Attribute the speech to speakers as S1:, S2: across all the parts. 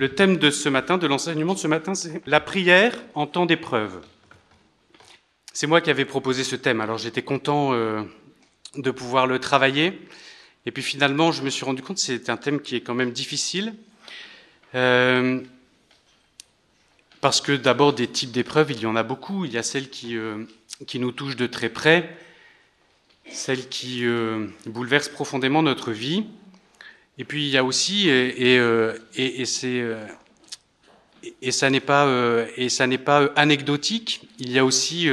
S1: le thème de ce matin, de l'enseignement de ce matin, c'est la prière en temps d'épreuve. C'est moi qui avais proposé ce thème, alors j'étais content euh, de pouvoir le travailler. Et puis finalement, je me suis rendu compte que c'est un thème qui est quand même difficile. Euh, parce que d'abord, des types d'épreuves, il y en a beaucoup. Il y a celles qui, euh, qui nous touchent de très près, celles qui bouleversent profondément notre vie. Et puis il y a aussi, et, et, euh, euh, et ça n'est pas, euh, et ça n'est pas anecdotique. Il y a aussi,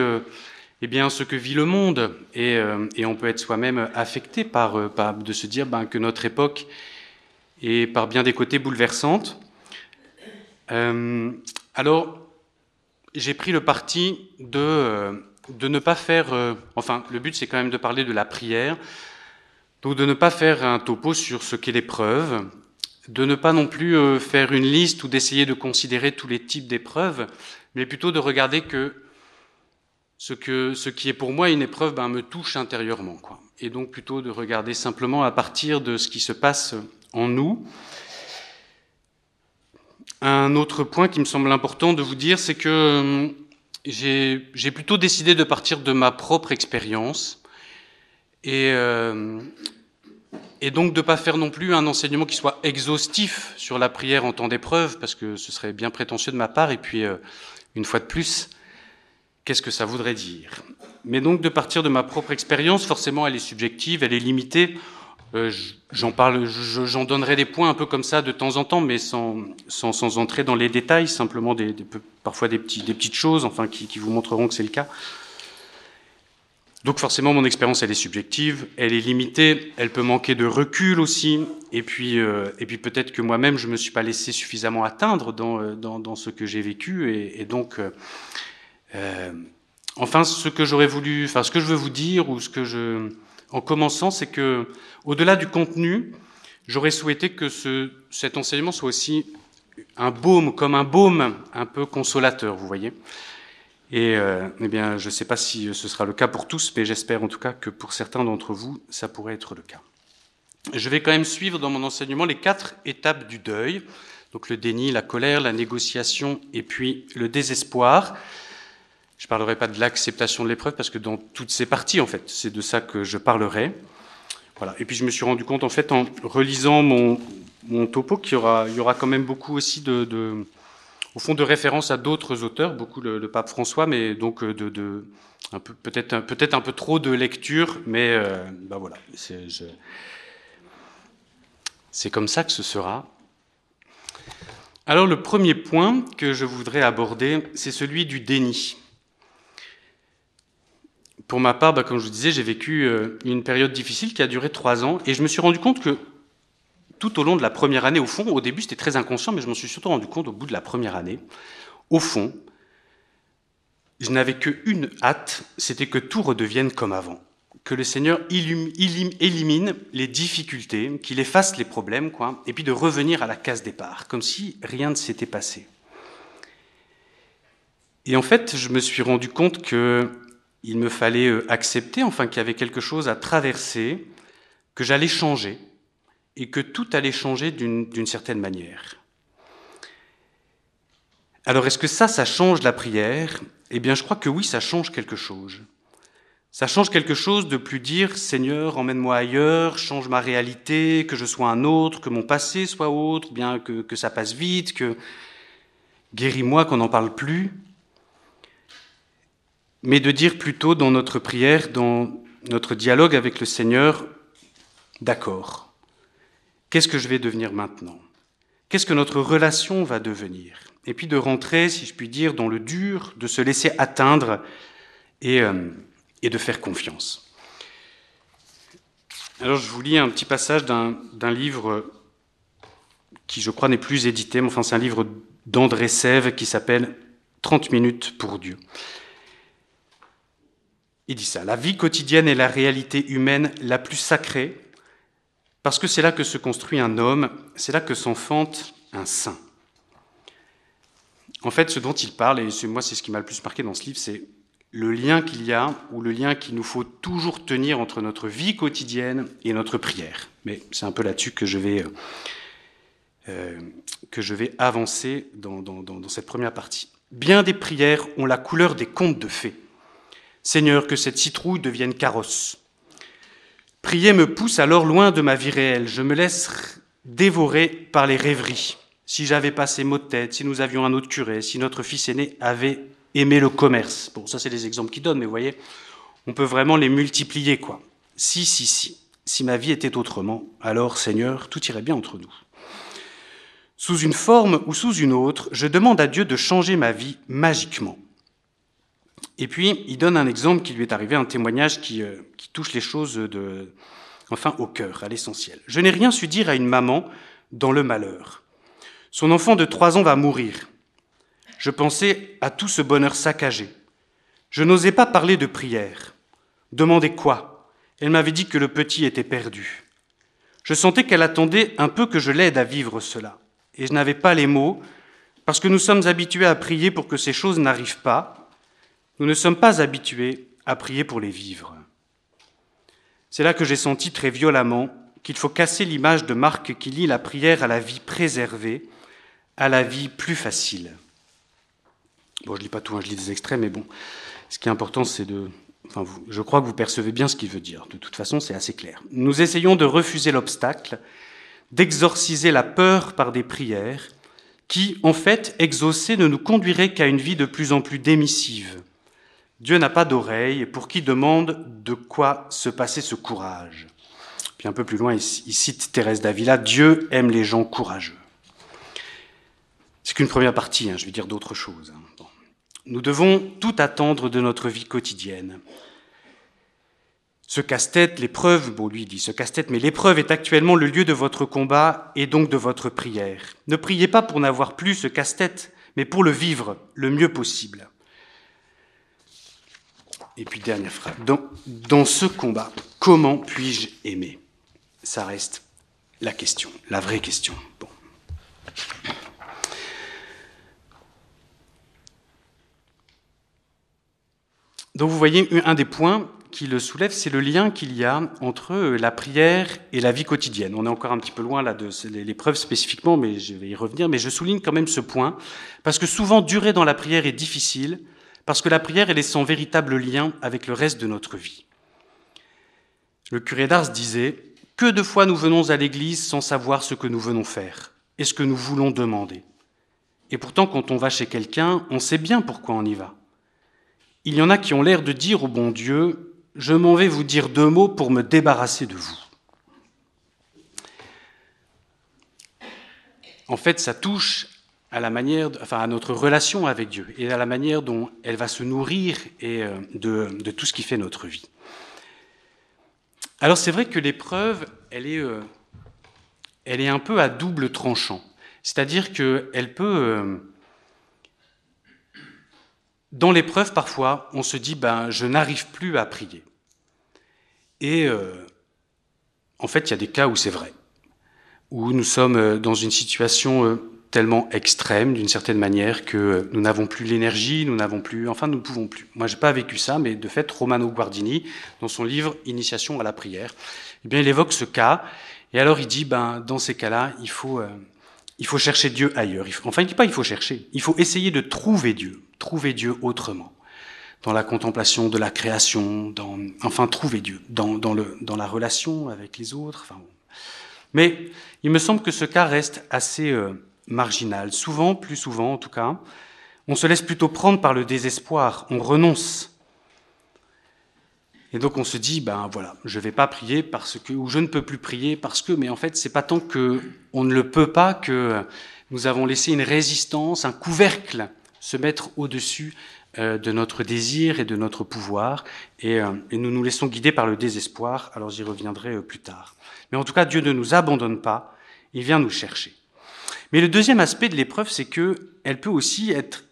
S1: eh bien, ce que vit le monde, et, et on peut être soi-même affecté par, par, de se dire ben, que notre époque est par bien des côtés bouleversante. Alors, j'ai pris le parti de, de ne pas faire, enfin, le but c'est quand même de parler de la prière, donc de ne pas faire un topo sur ce qu'est l'épreuve, de ne pas non plus euh, faire une liste ou d'essayer de considérer tous les types d'épreuves, mais plutôt de regarder que ce, qui est pour moi une épreuve ben, me touche intérieurement. Quoi. Et donc plutôt de regarder simplement à partir de ce qui se passe en nous. Un autre point qui me semble important de vous dire, c'est que euh, j'ai plutôt décidé de partir de ma propre expérience euh, et donc de ne pas faire non plus un enseignement qui soit exhaustif sur la prière en temps d'épreuve, parce que ce serait bien prétentieux de ma part, et puis euh, une fois de plus, qu'est-ce que ça voudrait dire? Mais donc de partir de ma propre expérience, forcément elle est subjective, elle est limitée, euh, j'en parle, j'en donnerai des points un peu comme ça de temps en temps, mais sans, entrer dans les détails, simplement parfois des, petites choses, enfin qui vous montreront que c'est le cas. Donc forcément, mon expérience, elle est subjective, elle est limitée, elle peut manquer de recul aussi, et puis, euh, puis peut-être que moi-même, je me suis pas laissé suffisamment atteindre dans, euh, dans, ce que j'ai vécu, et, donc, euh, enfin, ce que j'aurais voulu, enfin, ce que je veux vous dire, ou ce que je, en commençant, c'est que, au-delà du contenu, j'aurais souhaité que ce, cet enseignement soit aussi un baume, comme un baume un peu consolateur, vous voyez. Et euh, eh bien, je ne sais pas si ce sera le cas pour tous, mais j'espère en tout cas que pour certains d'entre vous, ça pourrait être le cas. Je vais quand même suivre dans mon enseignement les quatre étapes du deuil, donc le déni, la colère, la négociation et puis le désespoir. Je ne parlerai pas de l'acceptation de l'épreuve parce que dans toutes ces parties, en fait, c'est de ça que je parlerai. Voilà. Et puis je me suis rendu compte, en fait, en relisant mon, topo, qu'il y aura, quand même beaucoup aussi de au fond de références à d'autres auteurs, beaucoup le, pape François, mais donc de, de peut-être un peu trop de lecture, mais euh, ben voilà, c'est comme ça que ce sera. Alors le premier point que je voudrais aborder, c'est celui du déni. Pour ma part, bah, comme je vous disais, j'ai vécu euh, une période difficile qui a duré trois ans, et je me suis rendu compte que tout au long de la première année, au fond, au début c'était très inconscient, mais je m'en suis surtout rendu compte au bout de la première année, au fond, je n'avais qu'une hâte, c'était que tout redevienne comme avant, que le Seigneur élimine les difficultés, qu'il efface les problèmes, quoi, et puis de revenir à la case départ, comme si rien ne s'était passé. Et en fait, je me suis rendu compte que il me fallait euh, accepter, enfin qu'il y avait quelque chose à traverser, que j'allais changer, et que tout allait changer d'une certaine manière. Alors est-ce que ça, ça change la prière? Eh bien je crois que oui, ça change quelque chose. Ça change quelque chose de plus dire Seigneur, emmène-moi ailleurs, change ma réalité, que je sois un autre, que mon passé soit autre, bien que, que ça passe vite, que guéris-moi, qu'on n'en parle plus. Mais de dire plutôt dans notre prière, dans notre dialogue avec le Seigneur, d'accord, Qu'est-ce que je vais devenir maintenant? Qu'est-ce que notre relation va devenir? Et puis de rentrer, si je puis dire, dans le dur, de se laisser atteindre et, euh, de faire confiance. Alors je vous lis un petit passage d'un livre qui, je crois, n'est plus édité, mais enfin c'est un livre d'André Sève qui s'appelle 30 minutes pour Dieu. Il dit ça, la vie quotidienne est la réalité humaine la plus sacrée parce que c'est là que se construit un homme, c'est là que s'enfante un saint. En fait, ce dont il parle, et moi c'est ce qui m'a le plus marqué dans ce livre, c'est le lien qu'il y a, ou le lien qu'il nous faut toujours tenir entre notre vie quotidienne et notre prière. Mais c'est un peu là-dessus que je vais euh, vais avancer dans cette première partie. Bien des prières ont la couleur des contes de fées. Seigneur, que cette citrouille devienne carrosse. Prier me pousse alors loin de ma vie réelle. Je me laisse dévorer par les rêveries. Si j'avais pas ces de tête, si nous avions un autre curé, si notre fils aîné avait aimé le commerce. Bon, ça c'est des exemples qui donnent, mais vous voyez, on peut vraiment les multiplier, quoi. Si, si, si. Si ma vie était autrement, alors, Seigneur, tout irait bien entre nous. Sous une forme ou sous une autre, je demande à Dieu de changer ma vie magiquement. Et puis, il donne un exemple qui lui est arrivé, un témoignage qui, euh, touche les choses de, enfin, au cœur, à l'essentiel. Je n'ai rien su dire à une maman dans le malheur. Son enfant de trois ans va mourir. Je pensais à tout ce bonheur saccagé. Je n'osais pas parler de prière. Demander quoi? Elle m'avait dit que le petit était perdu. Je sentais qu'elle attendait un peu que je l'aide à vivre cela. Et je n'avais pas les mots, parce que nous sommes habitués à prier pour que ces choses n'arrivent pas. Nous ne sommes pas habitués à prier pour les vivre. C'est là que j'ai senti très violemment qu'il faut casser l'image de Marc qui lie la prière à la vie préservée, à la vie plus facile. Bon, je lis pas tout, hein, je lis des extraits, mais bon, ce qui est important, c'est de. Enfin, je crois que vous percevez bien ce qu'il veut dire. De toute façon, c'est assez clair. Nous essayons de refuser l'obstacle, d'exorciser la peur par des prières, qui, en fait, exaucées, ne nous conduiraient qu'à une vie de plus en plus démissive. Dieu n'a pas d'oreille, pour qui demande de quoi se passer ce courage. Puis un peu plus loin, il cite Thérèse d'Avila Dieu aime les gens courageux. C'est qu'une première partie, hein, je vais dire d'autres choses. Hein. Nous devons tout attendre de notre vie quotidienne. Ce casse-tête, l'épreuve, bon lui dit ce casse-tête, mais l'épreuve est actuellement le lieu de votre combat et donc de votre prière. Ne priez pas pour n'avoir plus ce casse-tête, mais pour le vivre le mieux possible. Et puis dernière phrase. Dans, ce combat, comment puis-je aimer? Ça reste la question, la vraie question. Donc vous voyez, un des points qui le soulève, c'est le lien qu'il y a entre euh, la prière et la vie quotidienne. On est encore un petit peu loin là de l'épreuve spécifiquement, mais je vais y revenir. Mais je souligne quand même ce point, parce que souvent durer dans la prière est difficile, parce que la prière, elle est sans véritable lien avec le reste de notre vie. Le curé d'Ars disait, que de fois nous venons à l'église sans savoir ce que nous venons faire et ce que nous voulons demander. Et pourtant, quand on va chez quelqu'un, on sait bien pourquoi on y va. Il y en a qui ont l'air de dire au bon Dieu, je m'en vais vous dire deux mots pour me débarrasser de vous. En fait, ça touche à la manière, enfin, à notre relation avec Dieu et à la manière dont elle va se nourrir et euh, de, tout ce qui fait notre vie. Alors c'est vrai que l'épreuve, elle est, euh, elle est un peu à double tranchant. C'est-à-dire qu'elle peut, euh, dans l'épreuve, parfois, on se dit, ben, je n'arrive plus à prier. Et en fait, il y a des cas où c'est vrai, où nous sommes dans une situation tellement extrême, d'une certaine manière, que nous n'avons plus l'énergie, nous n'avons plus, enfin, nous ne pouvons plus. Moi, j'ai pas vécu ça, mais de fait, Romano Guardini, dans son livre Initiation à la prière, eh bien, il évoque ce cas, et alors il dit, ben, dans ces cas-là, il faut, il faut chercher Dieu ailleurs. Enfin, il dit pas il faut chercher, il faut essayer de trouver Dieu, trouver Dieu autrement, dans la contemplation de la création, dans, enfin, trouver Dieu, dans, dans, le, dans la relation avec les autres. Enfin, Mais il me semble que ce cas reste assez euh, marginal. Souvent, plus souvent en tout cas, on se laisse plutôt prendre par le désespoir, on renonce et donc on se dit, ben voilà, je ne vais pas prier parce que, ou je ne peux plus prier parce que, mais en fait, c'est pas tant que on ne le peut pas que nous avons laissé une résistance, un couvercle se mettre au-dessus euh, de notre désir et de notre pouvoir, et, euh, et, nous nous laissons guider par le désespoir. Alors j'y reviendrai euh, plus tard. Mais en tout cas, Dieu ne nous abandonne pas, il vient nous chercher. Mais le deuxième aspect de l'épreuve, c'est que elle peut aussi être,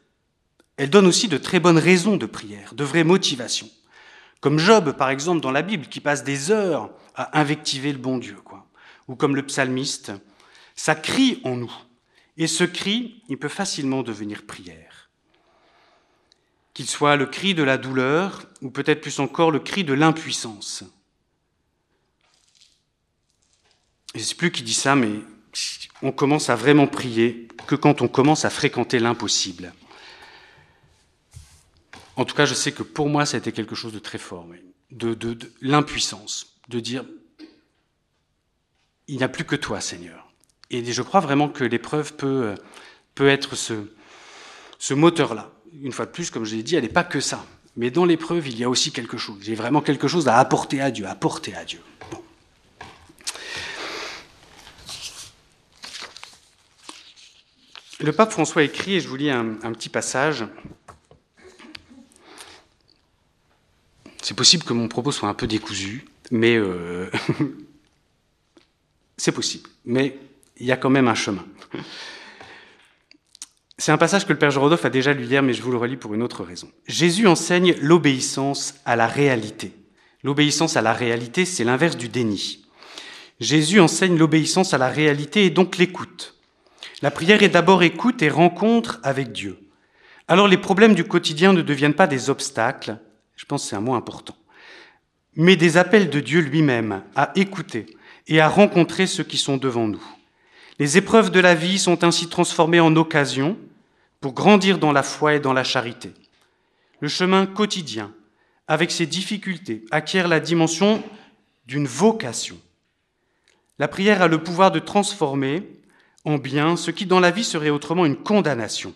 S1: elle donne aussi de très bonnes raisons de prière, de vraies motivations. Comme Job, par exemple, dans la Bible, qui passe des heures à invectiver le bon Dieu, quoi. Ou comme le psalmiste, ça crie en nous. Et ce cri, il peut facilement devenir prière. Qu'il soit le cri de la douleur, ou peut-être plus encore le cri de l'impuissance. Je ne sais plus qui dit ça, mais on commence à vraiment prier que quand on commence à fréquenter l'impossible. En tout cas, je sais que pour moi, ça a été quelque chose de très fort, de, de l'impuissance, de dire, il n'y a plus que toi, Seigneur. Et je crois vraiment que l'épreuve peut, peut être ce, moteur-là. Une fois de plus, comme je l'ai dit, elle n'est pas que ça. Mais dans l'épreuve, il y a aussi quelque chose. J'ai vraiment quelque chose à apporter à Dieu, à apporter à Dieu. Le pape François écrit, et je vous lis un, petit passage. C'est possible que mon propos soit un peu décousu, mais euh, c'est possible. Mais il y a quand même un chemin. C'est un passage que le Père Rodolphe a déjà lu hier, mais je vous le relis pour une autre raison. Jésus enseigne l'obéissance à la réalité. L'obéissance à la réalité, c'est l'inverse du déni. Jésus enseigne l'obéissance à la réalité et donc l'écoute. La prière est d'abord écoute et rencontre avec Dieu. Alors les problèmes du quotidien ne deviennent pas des obstacles, je pense que c'est un mot important, mais des appels de Dieu lui-même à écouter et à rencontrer ceux qui sont devant nous. Les épreuves de la vie sont ainsi transformées en occasions pour grandir dans la foi et dans la charité. Le chemin quotidien, avec ses difficultés, acquiert la dimension d'une vocation. La prière a le pouvoir de transformer en bien ce qui dans la vie serait autrement une condamnation.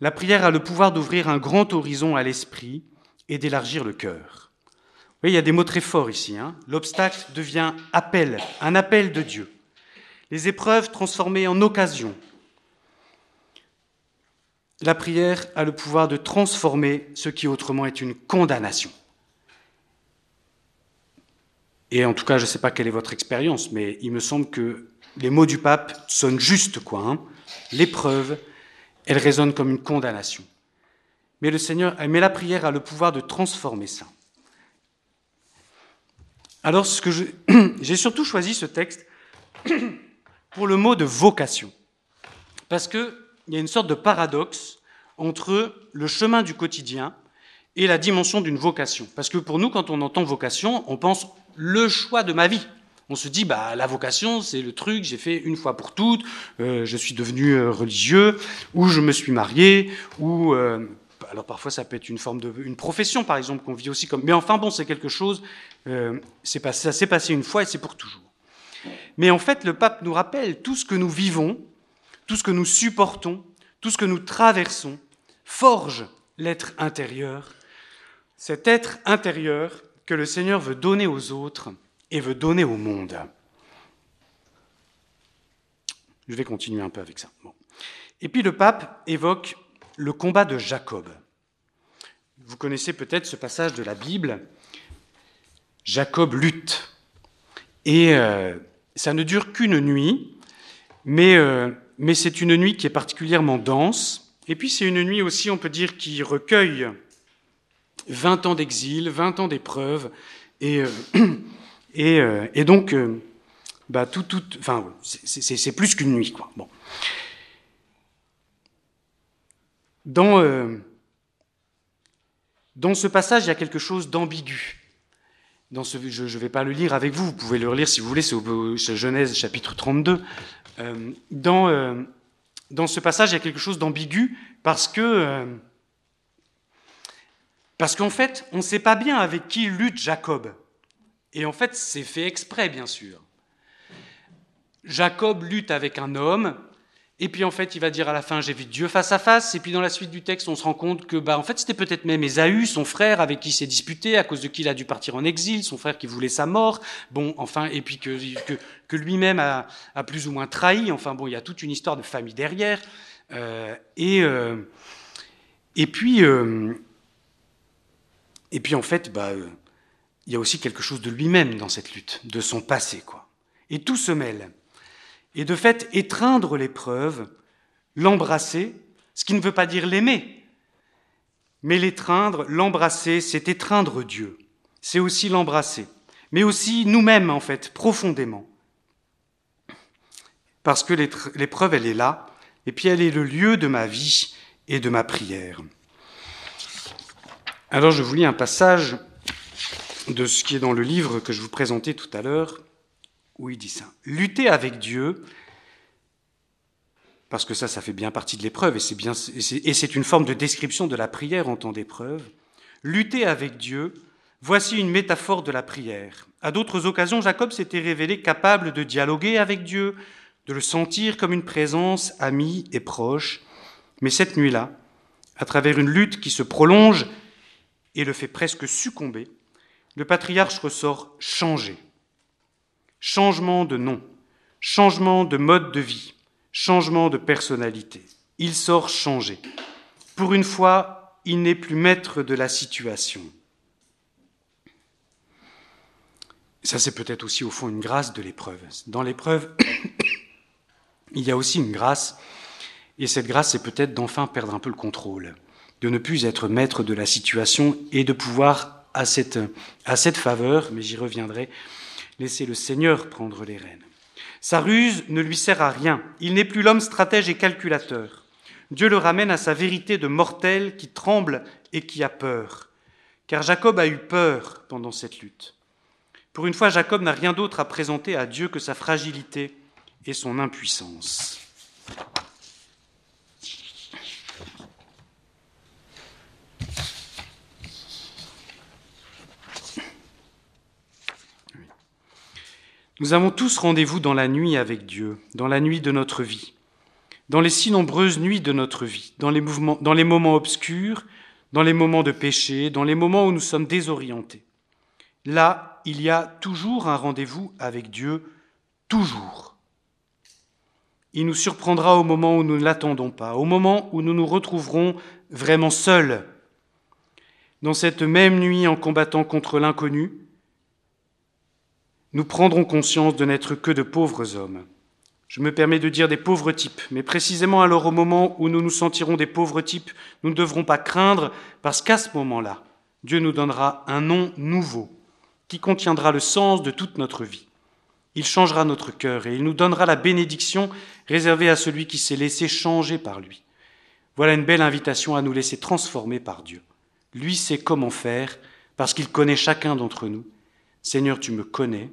S1: La prière a le pouvoir d'ouvrir un grand horizon à l'esprit et d'élargir le cœur. Vous voyez, il y a des mots très forts ici. Hein. L'obstacle devient appel, un appel de Dieu. Les épreuves transformées en occasion. La prière a le pouvoir de transformer ce qui autrement est une condamnation. Et en tout cas, je ne sais pas quelle est votre expérience, mais il me semble que les mots du pape sonnent juste, quoi. Hein. L'épreuve, elle résonne comme une condamnation. Mais le Seigneur, la prière a le pouvoir de transformer ça. Alors, ce que j'ai surtout choisi ce texte pour le mot de vocation, parce qu'il y a une sorte de paradoxe entre le chemin du quotidien et la dimension d'une vocation. Parce que pour nous, quand on entend vocation, on pense le choix de ma vie. On se dit, bah, la vocation, c'est le truc, j'ai fait une fois pour toutes, euh, je suis devenu euh, religieux, ou je me suis marié, ou... Euh, alors parfois ça peut être une forme de... une profession, par exemple, qu'on vit aussi comme... Mais enfin, bon, c'est quelque chose, c'est pas, ça s'est passé une fois et c'est pour toujours. Mais en fait, le pape nous rappelle tout ce que nous vivons, tout ce que nous supportons, tout ce que nous traversons, forge l'être intérieur, cet être intérieur que le Seigneur veut donner aux autres et veut donner au monde. Je vais continuer un peu avec ça. Et puis le pape évoque le combat de Jacob. Vous connaissez peut-être ce passage de la Bible. Jacob lutte. Et euh, ça ne dure qu'une nuit, mais, euh, mais c'est une nuit qui est particulièrement dense. Et puis c'est une nuit aussi, on peut dire, qui recueille 20 ans d'exil, 20 ans d'épreuves. Et, euh, Euh, et, donc, euh, bah, tout, enfin, c'est plus qu'une nuit, quoi. Bon. Dans, euh, dans ce passage, il y a quelque chose d'ambigu. Dans ce, je ne vais pas le lire avec vous, vous pouvez le relire si vous voulez, c'est Genèse chapitre 32. dans, dans ce passage, il y a quelque chose d'ambigu parce que parce qu'en fait, on ne sait pas bien avec qui lutte Jacob. Et en fait, c'est fait exprès, bien sûr. Jacob lutte avec un homme, et puis en fait, il va dire à la fin, j'ai vu Dieu face à face. Et puis dans la suite du texte, on se rend compte que, bah, en fait, c'était peut-être même Ésaü, son frère, avec qui il s'est disputé, à cause de qui il a dû partir en exil, son frère qui voulait sa mort. Bon, enfin, et puis que, que, lui-même a, plus ou moins trahi. Enfin, bon, il y a toute une histoire de famille derrière. Euh, et, euh, et puis, euh, et puis en fait, bah, il y a aussi quelque chose de lui-même dans cette lutte, de son passé, quoi. Et tout se mêle. Et de fait, étreindre l'épreuve, l'embrasser, ce qui ne veut pas dire l'aimer, mais l'étreindre, l'embrasser, c'est étreindre Dieu. C'est aussi l'embrasser, mais aussi nous-mêmes, en fait, profondément. Parce que l'épreuve, elle est là, et puis elle est le lieu de ma vie et de ma prière. Alors je vous lis un passage de ce qui est dans le livre que je vous présentais tout à l'heure, où il dit ça. Lutter avec Dieu, parce que ça, ça fait bien partie de l'épreuve, et c'est bien, et c'est une forme de description de la prière en temps d'épreuve. Lutter avec Dieu, voici une métaphore de la prière. À d'autres occasions, Jacob s'était révélé capable de dialoguer avec Dieu, de le sentir comme une présence amie et proche. Mais cette nuit-là, à travers une lutte qui se prolonge et le fait presque succomber, le patriarche ressort changé. Changement de nom, changement de mode de vie, changement de personnalité. Il sort changé. Pour une fois, il n'est plus maître de la situation. Ça, c'est peut-être aussi au fond une grâce de l'épreuve. Dans l'épreuve, il y a aussi une grâce, et cette grâce, c'est peut-être d'enfin perdre un peu le contrôle, de ne plus être maître de la situation et de pouvoir, à cette, faveur, mais j'y reviendrai, laisser le Seigneur prendre les rênes. Sa ruse ne lui sert à rien. Il n'est plus l'homme stratège et calculateur. Dieu le ramène à sa vérité de mortel qui tremble et qui a peur. Car Jacob a eu peur pendant cette lutte. Pour une fois, Jacob n'a rien d'autre à présenter à Dieu que sa fragilité et son impuissance. Nous avons tous rendez-vous dans la nuit avec Dieu, dans la nuit de notre vie, dans les si nombreuses nuits de notre vie, dans les, moments obscurs, dans les moments de péché, dans les moments où nous sommes désorientés. Là, il y a toujours un rendez-vous avec Dieu, toujours. Il nous surprendra au moment où nous ne l'attendons pas, au moment où nous nous retrouverons vraiment seuls. Dans cette même nuit, en combattant contre l'inconnu, nous prendrons conscience de n'être que de pauvres hommes. Je me permets de dire des pauvres types, mais précisément alors au moment où nous nous sentirons des pauvres types, nous ne devrons pas craindre, parce qu'à ce moment-là, Dieu nous donnera un nom nouveau, qui contiendra le sens de toute notre vie. Il changera notre cœur et il nous donnera la bénédiction réservée à celui qui s'est laissé changer par lui. Voilà une belle invitation à nous laisser transformer par Dieu. Lui sait comment faire, parce qu'il connaît chacun d'entre nous. Seigneur, tu me connais,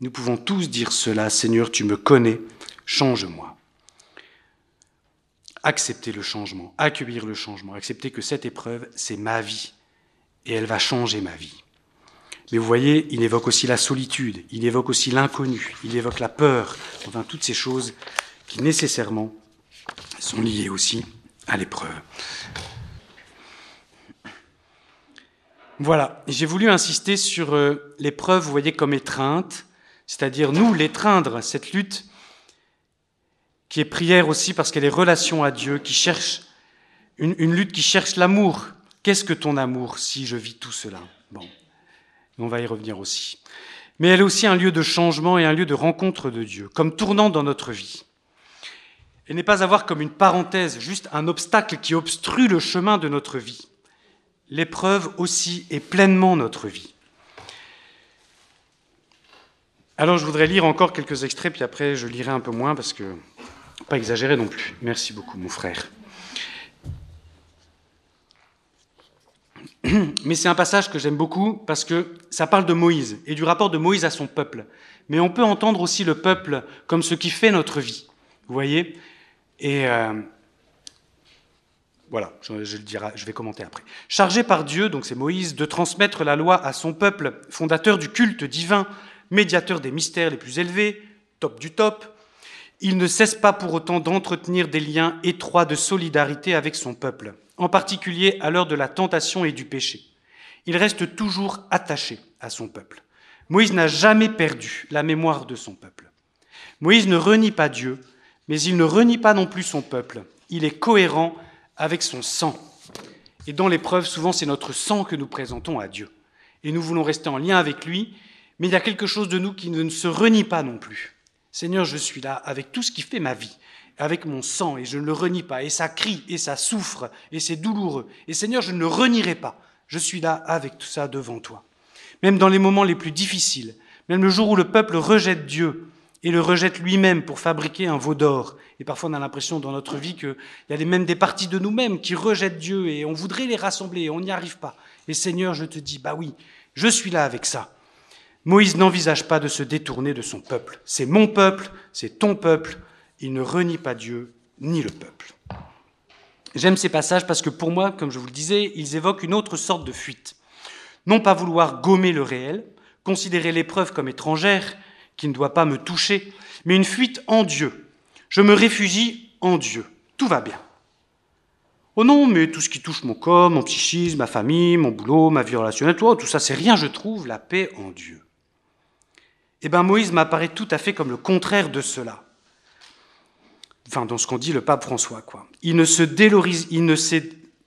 S1: nous pouvons tous dire cela, Seigneur, tu me connais, change-moi. Accepter le changement, accueillir le changement, accepter que cette épreuve, c'est ma vie, et elle va changer ma vie. Mais vous voyez, il évoque aussi la solitude, il évoque aussi l'inconnu, il évoque la peur, enfin toutes ces choses qui nécessairement sont liées aussi à l'épreuve. Voilà, j'ai voulu insister sur euh, l'épreuve, vous voyez, comme étreinte, c'est-à-dire nous l'étreindre, cette lutte qui est prière aussi parce qu'elle est relation à Dieu, qui cherche une, une lutte qui cherche l'amour. Qu'est-ce que ton amour si je vis tout cela? Bon, on va y revenir aussi. Mais elle est aussi un lieu de changement et un lieu de rencontre de Dieu, comme tournant dans notre vie. Elle n'est pas à voir comme une parenthèse, juste un obstacle qui obstrue le chemin de notre vie. L'épreuve aussi est pleinement notre vie. Alors je voudrais lire encore quelques extraits, puis après je lirai un peu moins parce que pas exagérer non plus. Merci beaucoup, mon frère. Mais c'est un passage que j'aime beaucoup parce que ça parle de Moïse et du rapport de Moïse à son peuple. Mais on peut entendre aussi le peuple comme ce qui fait notre vie. Vous voyez? Et euh, voilà, je, le je vais commenter après. Chargé par Dieu, donc c'est Moïse, de transmettre la loi à son peuple, fondateur du culte divin, médiateur des mystères les plus élevés, top du top, il ne cesse pas pour autant d'entretenir des liens étroits de solidarité avec son peuple, en particulier à l'heure de la tentation et du péché. Il reste toujours attaché à son peuple. Moïse n'a jamais perdu la mémoire de son peuple. Moïse ne renie pas Dieu, mais il ne renie pas non plus son peuple. Il est cohérent avec son sang. Et dans l'épreuve, souvent, c'est notre sang que nous présentons à Dieu. Et nous voulons rester en lien avec lui, mais il y a quelque chose de nous qui ne se renie pas non plus. Seigneur, je suis là avec tout ce qui fait ma vie, avec mon sang, et je ne le renie pas, et ça crie, et ça souffre, et c'est douloureux. Et Seigneur, je ne le renierai pas. Je suis là avec tout ça devant toi. Même dans les moments les plus difficiles, même le jour où le peuple rejette Dieu et le rejette lui-même pour fabriquer un veau d'or. Et parfois on a l'impression dans notre vie qu'il y a même des parties de nous-mêmes qui rejettent Dieu et on voudrait les rassembler et on n'y arrive pas. Et Seigneur, je te dis, bah oui, je suis là avec ça Moïse n'envisage pas de se détourner de son peuple. C'est mon peuple, c'est ton peuple. Il ne renie pas Dieu ni le peuple. J'aime ces passages parce que pour moi, comme je vous le disais, ils évoquent une autre sorte de fuite. Non pas vouloir gommer le réel, considérer l'épreuve comme étrangère, qui ne doit pas me toucher, mais une fuite en Dieu. Je me réfugie en Dieu. Tout va bien. Oh non, mais tout ce qui touche mon corps, mon psychisme, ma famille, mon boulot, ma vie relationnelle, tout, tout ça, c'est rien, je trouve la paix en Dieu. Eh bien, Moïse m'apparaît tout à fait comme le contraire de cela. Enfin, dans ce qu'on dit le pape François, quoi. Il ne se, délorise, il ne,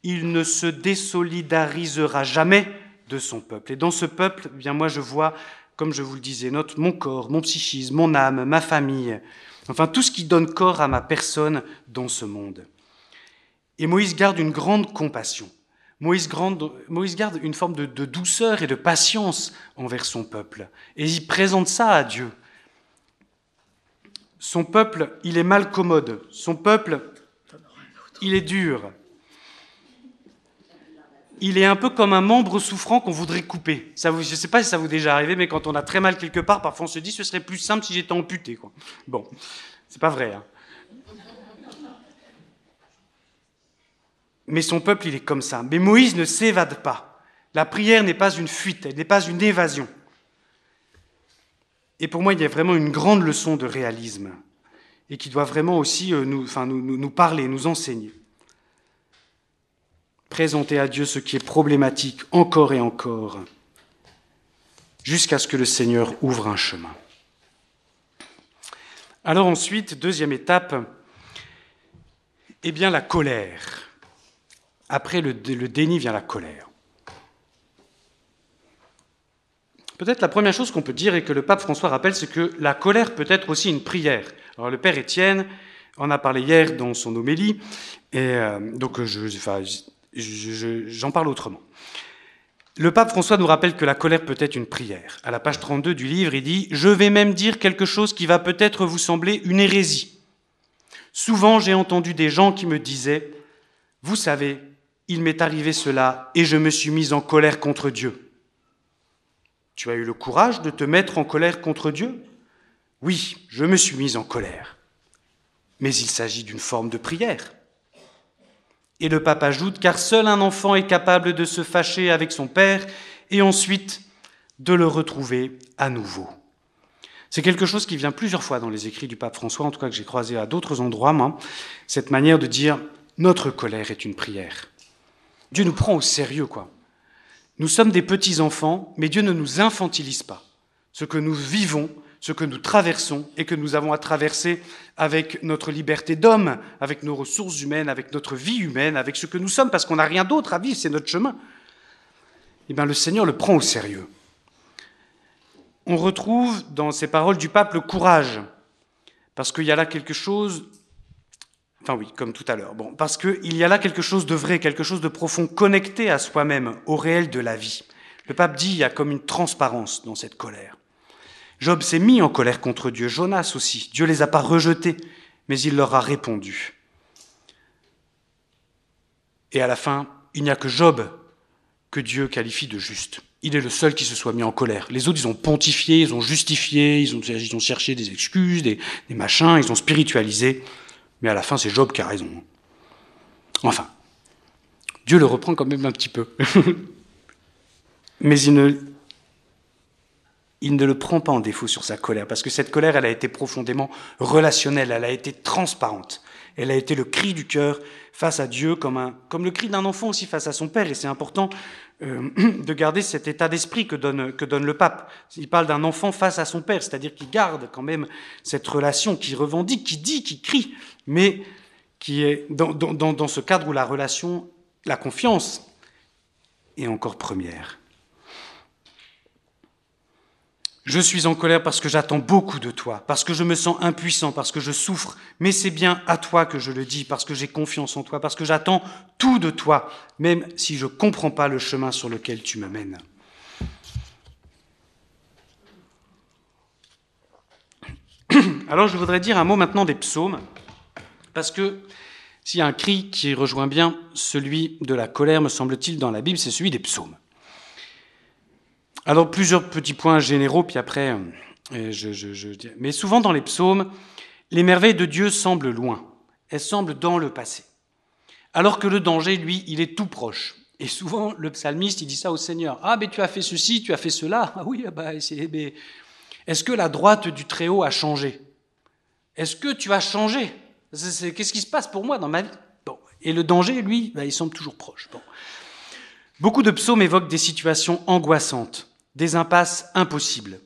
S1: il ne se désolidarisera jamais de son peuple. Et dans ce peuple, eh bien moi, je vois, comme je vous le disais, notre, mon corps, mon psychisme, mon âme, ma famille, enfin tout ce qui donne corps à ma personne dans ce monde. Et Moïse garde une grande compassion. Moïse, garde une forme de, douceur et de patience envers son peuple. Et il présente ça à Dieu. Son peuple, il est mal commode. Son peuple, il est dur. Il est un peu comme un membre souffrant qu'on voudrait couper. Je ne sais pas si ça vous est déjà arrivé, mais quand on a très mal quelque part, parfois on se dit ce serait plus simple si j'étais amputé. Quoi. Bon, c'est pas vrai. Hein. Mais son peuple, il est comme ça. Mais Moïse ne s'évade pas. La prière n'est pas une fuite, elle n'est pas une évasion. Et pour moi, il y a vraiment une grande leçon de réalisme et qui doit vraiment aussi euh, nous, nous parler, nous enseigner. Présenter à Dieu ce qui est problématique encore et encore, jusqu'à ce que le Seigneur ouvre un chemin. Alors ensuite, deuxième étape, eh bien la colère. Après le, déni vient la colère. Peut-être la première chose qu'on peut dire et que le pape François rappelle, c'est que la colère peut être aussi une prière. Alors le père Étienne en a parlé hier dans son homélie, et euh, donc j'en parle autrement. Le pape François nous rappelle que la colère peut être une prière. À la page 32 du livre, il dit Je vais même dire quelque chose qui va peut-être vous sembler une hérésie. Souvent, j'ai entendu des gens qui me disaient Vous savez, il m'est arrivé cela et je me suis mis en colère contre Dieu. Tu as eu le courage de te mettre en colère contre Dieu? Oui, je me suis mis en colère. Mais il s'agit d'une forme de prière. Et le pape ajoute, car seul un enfant est capable de se fâcher avec son père et ensuite de le retrouver à nouveau. C'est quelque chose qui vient plusieurs fois dans les écrits du pape François, en tout cas que j'ai croisé à d'autres endroits, cette manière de dire notre colère est une prière. Dieu nous prend au sérieux, quoi. Nous sommes des petits enfants, mais Dieu ne nous infantilise pas. Ce que nous vivons, ce que nous traversons et que nous avons à traverser avec notre liberté d'homme, avec nos ressources humaines, avec notre vie humaine, avec ce que nous sommes, parce qu'on n'a rien d'autre à vivre, c'est notre chemin. Eh bien, le Seigneur le prend au sérieux. On retrouve dans ces paroles du pape le courage, parce qu'il y a là quelque chose Enfin oui, comme tout à l'heure. Parce qu'il y a là quelque chose de vrai, quelque chose de profond, connecté à soi-même, au réel de la vie. Le pape dit, il y a comme une transparence dans cette colère. Job s'est mis en colère contre Dieu, Jonas aussi. Dieu les a pas rejetés, mais il leur a répondu. Et à la fin, il n'y a que Job que Dieu qualifie de juste. Il est le seul qui se soit mis en colère. Les autres, ils ont pontifié, ils ont justifié, ils ont, cherché des excuses, des machins, ils ont spiritualisé. Mais à la fin, c'est Job qui a raison. Enfin, Dieu le reprend quand même un petit peu. Mais il ne, il ne le prend pas en défaut sur sa colère, parce que cette colère, elle a été profondément relationnelle, elle a été transparente. Elle a été le cri du cœur face à Dieu, comme, un, comme le cri d'un enfant aussi face à son père. Et c'est important euh, de garder cet état d'esprit que donne, que donne le pape. Il parle d'un enfant face à son père, c'est-à-dire qu'il garde quand même cette relation, qui revendique, qui dit, qui crie, mais qui est dans, dans, dans ce cadre où la relation, la confiance est encore première. Je suis en colère parce que j'attends beaucoup de toi, parce que je me sens impuissant, parce que je souffre, mais c'est bien à toi que je le dis, parce que j'ai confiance en toi, parce que j'attends tout de toi, même si je ne comprends pas le chemin sur lequel tu me mènes. Alors je voudrais dire un mot maintenant des psaumes, parce que s'il y a un cri qui rejoint bien celui de la colère, me semble-t-il, dans la Bible, c'est celui des psaumes. Alors plusieurs petits points généraux, puis après, euh, je, je, je, mais souvent dans les psaumes, les merveilles de Dieu semblent loin, elles semblent dans le passé, alors que le danger, lui, il est tout proche. Et souvent, le psalmiste, il dit ça au Seigneur. Ah, mais tu as fait ceci, tu as fait cela. Ah oui, ah bah, est-ce que la droite du Très-Haut a changé? Est-ce que tu as changé? Qu'est-ce qui se passe pour moi dans ma vie? Bon. Et le danger, lui, bah, il semble toujours proche. Bon. Beaucoup de psaumes évoquent des situations angoissantes, des impasses impossibles.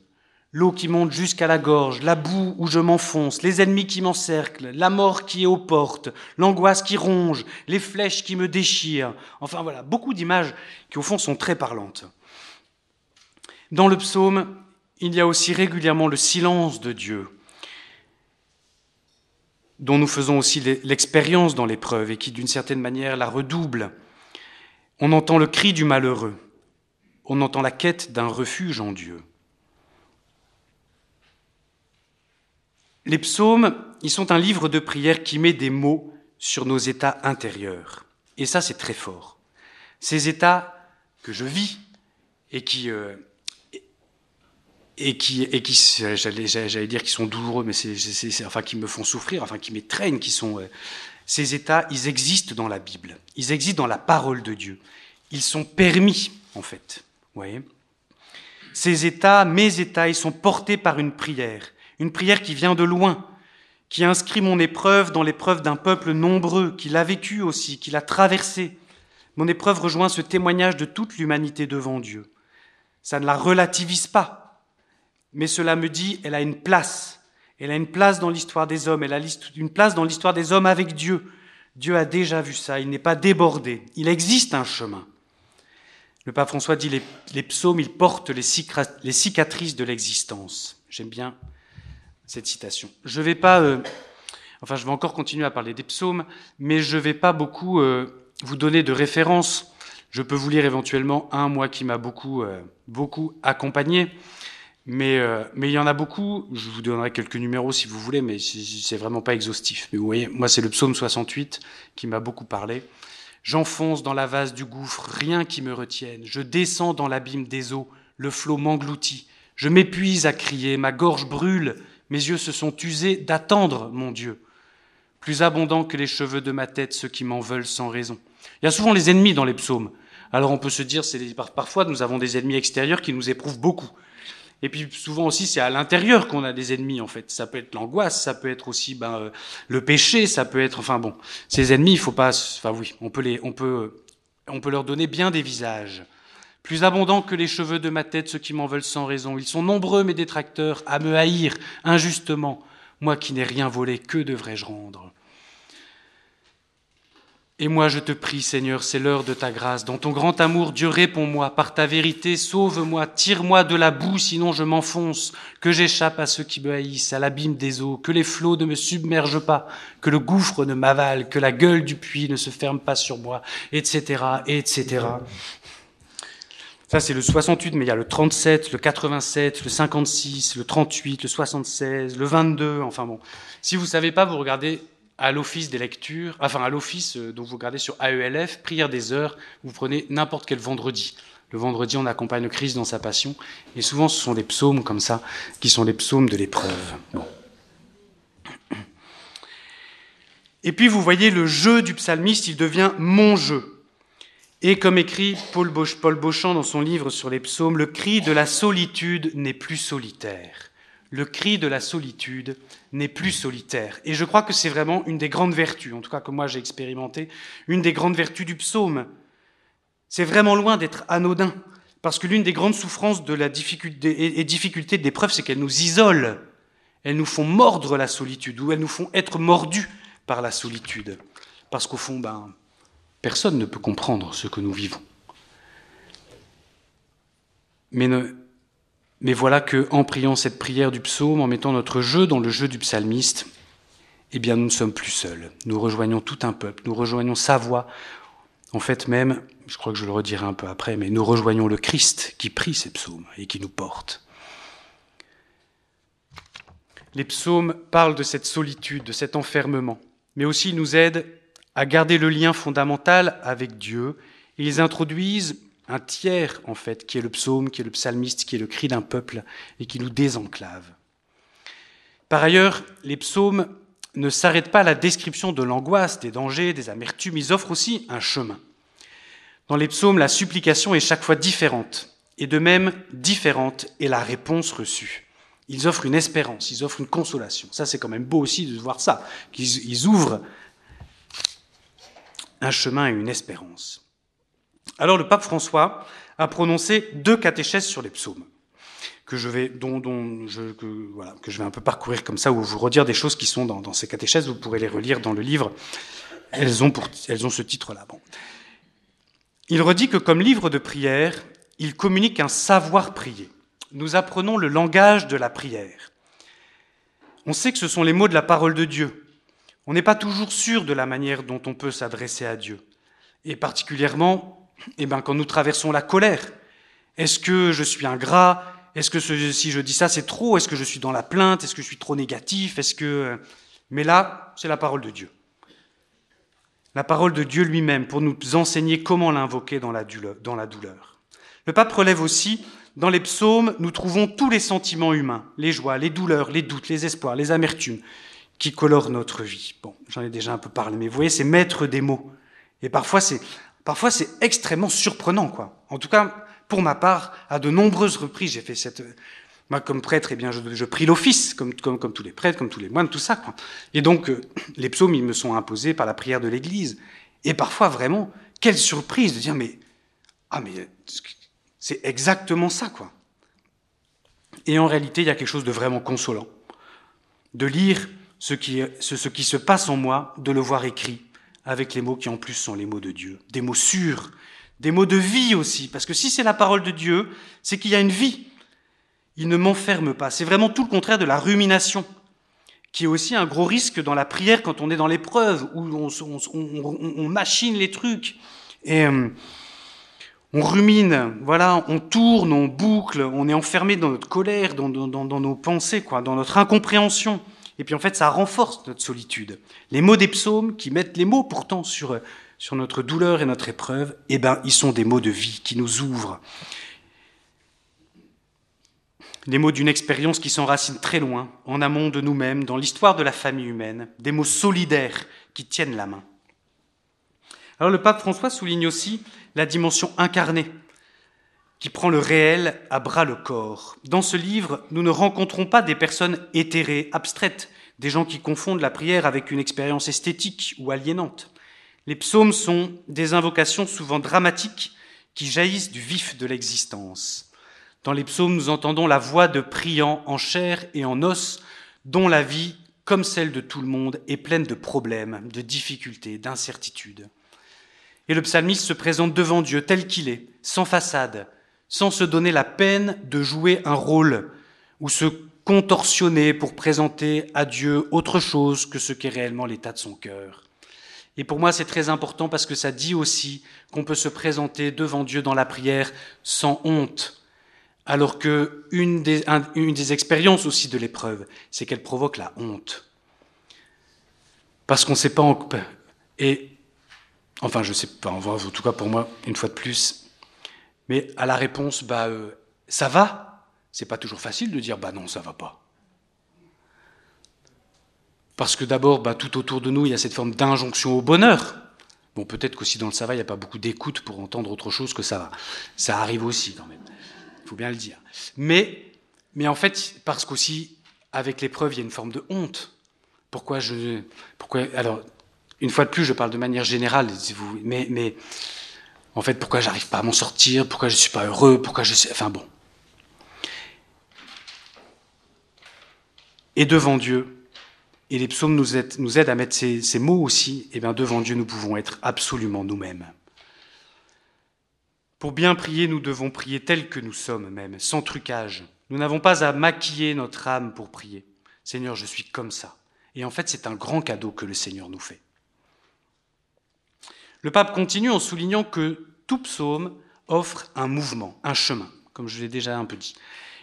S1: L'eau qui monte jusqu'à la gorge, la boue où je m'enfonce, les ennemis qui m'encerclent, la mort qui est aux portes, l'angoisse qui ronge, les flèches qui me déchirent. Enfin voilà, beaucoup d'images qui au fond sont très parlantes. Dans le psaume, il y a aussi régulièrement le silence de Dieu, dont nous faisons aussi l'expérience dans l'épreuve et qui d'une certaine manière la redouble. On entend le cri du malheureux, on entend la quête d'un refuge en Dieu. Les psaumes, ils sont un livre de prière qui met des mots sur nos états intérieurs. Et ça, c'est très fort. Ces états que je vis et qui, euh, et qui, et qui j'allais, dire, qui sont douloureux, mais c'est, enfin, qui me font souffrir, enfin, qui m'étreignent, qui sont, euh, ces états, ils existent dans la Bible. Ils existent dans la parole de Dieu. Ils sont permis, en fait. Voyez? Ces états, mes états, ils sont portés par une prière. Une prière qui vient de loin, qui inscrit mon épreuve dans l'épreuve d'un peuple nombreux, qui l'a vécu aussi, qui l'a traversé. Mon épreuve rejoint ce témoignage de toute l'humanité devant Dieu. Ça ne la relativise pas, mais cela me dit, elle a une place. Elle a une place dans l'histoire des hommes, elle a une place dans l'histoire des hommes avec Dieu. Dieu a déjà vu ça, il n'est pas débordé, il existe un chemin. Le pape François dit les, les psaumes, ils portent les cicatrices de l'existence. J'aime bien cette citation. Je vais pas, euh, enfin, je vais encore continuer à parler des psaumes, mais je vais pas beaucoup euh, vous donner de références. Je peux vous lire éventuellement un, moi, qui m'a beaucoup, euh, beaucoup accompagné. Mais, mais il y en a beaucoup. Je vous donnerai quelques numéros si vous voulez, mais c'est vraiment pas exhaustif. Mais vous voyez, moi, c'est le psaume 68 qui m'a beaucoup parlé. J'enfonce dans la vase du gouffre, rien qui me retienne. Je descends dans l'abîme des eaux, le flot m'engloutit. Je m'épuise à crier, ma gorge brûle, mes yeux se sont usés d'attendre mon Dieu. Plus abondant que les cheveux de ma tête, ceux qui m'en veulent sans raison. Il y a souvent les ennemis dans les psaumes. Alors on peut se dire, c'est parfois nous avons des ennemis extérieurs qui nous éprouvent beaucoup. Et puis souvent aussi, c'est à l'intérieur qu'on a des ennemis en fait. Ça peut être l'angoisse, ça peut être aussi ben, euh, le péché, ça peut être, enfin bon, ces ennemis, il faut pas, enfin oui, on peut les, on peut, on peut leur donner bien des visages plus abondants que les cheveux de ma tête, ceux qui m'en veulent sans raison. Ils sont nombreux, mes détracteurs, à me haïr injustement. Moi qui n'ai rien volé, que devrais-je rendre? Et moi je te prie, Seigneur, c'est l'heure de ta grâce. Dans ton grand amour, Dieu, réponds-moi. Par ta vérité, sauve-moi. Tire-moi de la boue, sinon je m'enfonce. Que j'échappe à ceux qui me haïssent, à l'abîme des eaux. Que les flots ne me submergent pas. Que le gouffre ne m'avale. Que la gueule du puits ne se ferme pas sur moi. Etc. Etc. Ça, c'est le 68, mais il y a le 37, le 87, le 56, le 38, le 76, le 22, enfin bon. Si vous savez pas, vous regardez à l'office des lectures, enfin à l'office euh, dont vous regardez sur AELF, prière des heures, vous prenez n'importe quel vendredi. Le vendredi, on accompagne le Christ dans sa passion, et souvent ce sont des psaumes comme ça, qui sont les psaumes de l'épreuve. Bon. Et puis vous voyez le jeu du psalmiste, il devient mon jeu. Et comme écrit Paul, Beauchamp dans son livre sur les psaumes, le cri de la solitude n'est plus solitaire. Le cri de la solitude n'est plus solitaire. Et je crois que c'est vraiment une des grandes vertus, en tout cas que moi j'ai expérimenté, une des grandes vertus du psaume. C'est vraiment loin d'être anodin, parce que l'une des grandes souffrances de la difficulté et difficultés de l'épreuve, c'est qu'elles nous isolent. Elles nous font mordre la solitude, ou elles nous font être mordus par la solitude. Parce qu'au fond, ben, Personne ne peut comprendre ce que nous vivons. Mais, mais voilà que, en priant cette prière du psaume, en mettant notre jeu dans le jeu du psalmiste, eh bien, nous ne sommes plus seuls. Nous rejoignons tout un peuple, nous rejoignons sa voix. En fait, même, je crois que je le redirai un peu après, mais nous rejoignons le Christ qui prie ces psaumes et qui nous porte. Les psaumes parlent de cette solitude, de cet enfermement, mais aussi nous aident à garder le lien fondamental avec Dieu. Ils introduisent un tiers en fait, qui est le psaume, qui est le psalmiste, qui est le cri d'un peuple et qui nous désenclave. Par ailleurs, les psaumes ne s'arrêtent pas à la description de l'angoisse, des dangers, des amertumes, ils offrent aussi un chemin. Dans les psaumes, la supplication est chaque fois différente, et de même différente est la réponse reçue. Ils offrent une espérance, ils offrent une consolation. Ça, c'est quand même beau aussi de voir ça, qu'ils ouvrent un chemin et une espérance. Alors le pape François a prononcé deux catéchèses sur les psaumes que je vais, un peu parcourir comme ça, ou vous redire des choses qui sont dans, ces catéchèses. Vous pourrez les relire dans le livre. Elles ont, ce titre-là. Il redit que comme livre de prière, il communique un savoir prier. Nous apprenons le langage de la prière. On sait que ce sont les mots de la parole de Dieu. On n'est pas toujours sûr de la manière dont on peut s'adresser à Dieu. Et particulièrement, eh ben, quand nous traversons la colère. Est-ce que je suis ingrat? Est-ce que si je dis ça, c'est trop? Est-ce que je suis dans la plainte? Est-ce que je suis trop négatif? Est-ce que Mais là, c'est la parole de Dieu. La parole de Dieu lui-même pour nous enseigner comment l'invoquer dans la douleur. Le pape relève aussi, dans les psaumes, nous trouvons tous les sentiments humains, les joies, les douleurs, les doutes, les espoirs, les amertumes, qui colorent notre vie. Bon, j'en ai déjà un peu parlé, mais vous voyez, c'est maître des mots. Et parfois, c'est, parfois, c'est extrêmement surprenant, quoi. En tout cas, pour ma part, à de nombreuses reprises, j'ai fait cette... Moi, comme prêtre, eh bien, je, prie l'office, comme, tous les prêtres, comme tous les moines, tout ça. Quoi. Et donc, euh, les psaumes, ils me sont imposés par la prière de l'Église. Et parfois, vraiment, quelle surprise de dire, mais... Ah, mais c'est exactement ça, quoi. Et en réalité, il y a quelque chose de vraiment consolant. De lire ce qui se passe en moi, de le voir écrit, avec les mots qui en plus sont les mots de Dieu. Des mots sûrs, des mots de vie aussi, parce que si c'est la parole de Dieu, c'est qu'il y a une vie. Il ne m'enferme pas. C'est vraiment tout le contraire de la rumination, qui est aussi un gros risque dans la prière quand on est dans l'épreuve, où on, machine les trucs, et euh, on rumine, voilà, on tourne, on boucle, on est enfermé dans notre colère, dans, dans nos pensées, quoi, dans notre incompréhension. Et puis en fait, ça renforce notre solitude. Les mots des psaumes, qui mettent les mots pourtant sur notre douleur et notre épreuve, eh ben, ils sont des mots de vie qui nous ouvrent. Des mots d'une expérience qui s'enracine très loin, en amont de nous-mêmes, dans l'histoire de la famille humaine, des mots solidaires qui tiennent la main. Alors le pape François souligne aussi la dimension incarnée, qui prend le réel à bras le corps. Dans ce livre, nous ne rencontrons pas des personnes éthérées, abstraites, des gens qui confondent la prière avec une expérience esthétique ou aliénante. Les psaumes sont des invocations souvent dramatiques qui jaillissent du vif de l'existence. Dans les psaumes, nous entendons la voix de priants en chair et en os, dont la vie, comme celle de tout le monde, est pleine de problèmes, de difficultés, d'incertitudes. Et le psalmiste se présente devant Dieu tel qu'il est, sans façade, sans se donner la peine de jouer un rôle ou se contorsionner pour présenter à Dieu autre chose que ce qu'est réellement l'état de son cœur. Et pour moi, c'est très important parce que ça dit aussi qu'on peut se présenter devant Dieu dans la prière sans honte. Alors que une des, expériences aussi de l'épreuve, c'est qu'elle provoque la honte. Parce qu'on ne sait pas. En... Et, enfin, je sais pas, en tout cas pour moi, une fois de plus. Mais à la réponse, bah, euh, ça va. C'est pas toujours facile de dire, bah non, ça va pas. Parce que d'abord, bah, tout autour de nous, il y a cette forme d'injonction au bonheur. Bon, peut-être qu'aussi dans le ça va, il n'y a pas beaucoup d'écoute pour entendre autre chose que ça va. Ça arrive aussi quand même. Il faut bien le dire. Mais, mais en fait, parce qu'aussi, avec l'épreuve, il y a une forme de honte. Pourquoi je. Pourquoi, alors, une fois de plus, je parle de manière générale, mais, mais en fait, pourquoi j'arrive pas à m'en sortir, pourquoi je ne suis pas heureux, pourquoi je sais. Enfin bon. Et devant Dieu, et les psaumes nous aident, nous aident à mettre ces, mots aussi, et eh bien devant Dieu, nous pouvons être absolument nous-mêmes. Pour bien prier, nous devons prier tel que nous sommes même, sans trucage. Nous n'avons pas à maquiller notre âme pour prier. Seigneur, je suis comme ça. Et en fait, c'est un grand cadeau que le Seigneur nous fait. Le pape continue en soulignant que tout psaume offre un mouvement, un chemin, comme je l'ai déjà un peu dit.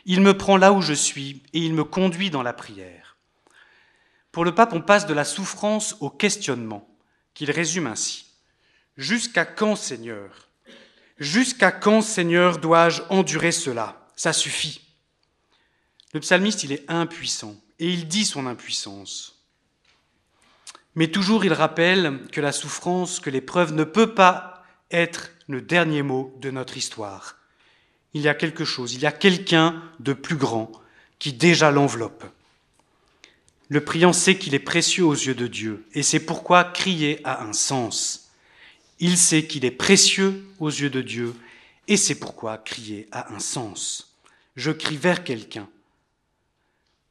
S1: Il me prend là où je suis et il me conduit dans la prière. Pour le pape, on passe de la souffrance au questionnement, qu'il résume ainsi. Jusqu'à quand, Seigneur? Jusqu'à quand, Seigneur, dois-je endurer cela? Ça suffit. Le psalmiste, il est impuissant et il dit son impuissance. Mais toujours il rappelle que la souffrance, que l'épreuve ne peut pas être le dernier mot de notre histoire. Il y a quelque chose, il y a quelqu'un de plus grand qui déjà l'enveloppe. Le priant sait qu'il est précieux aux yeux de Dieu, et c'est pourquoi crier a un sens. Il sait qu'il est précieux aux yeux de Dieu, et c'est pourquoi crier a un sens. Je crie vers quelqu'un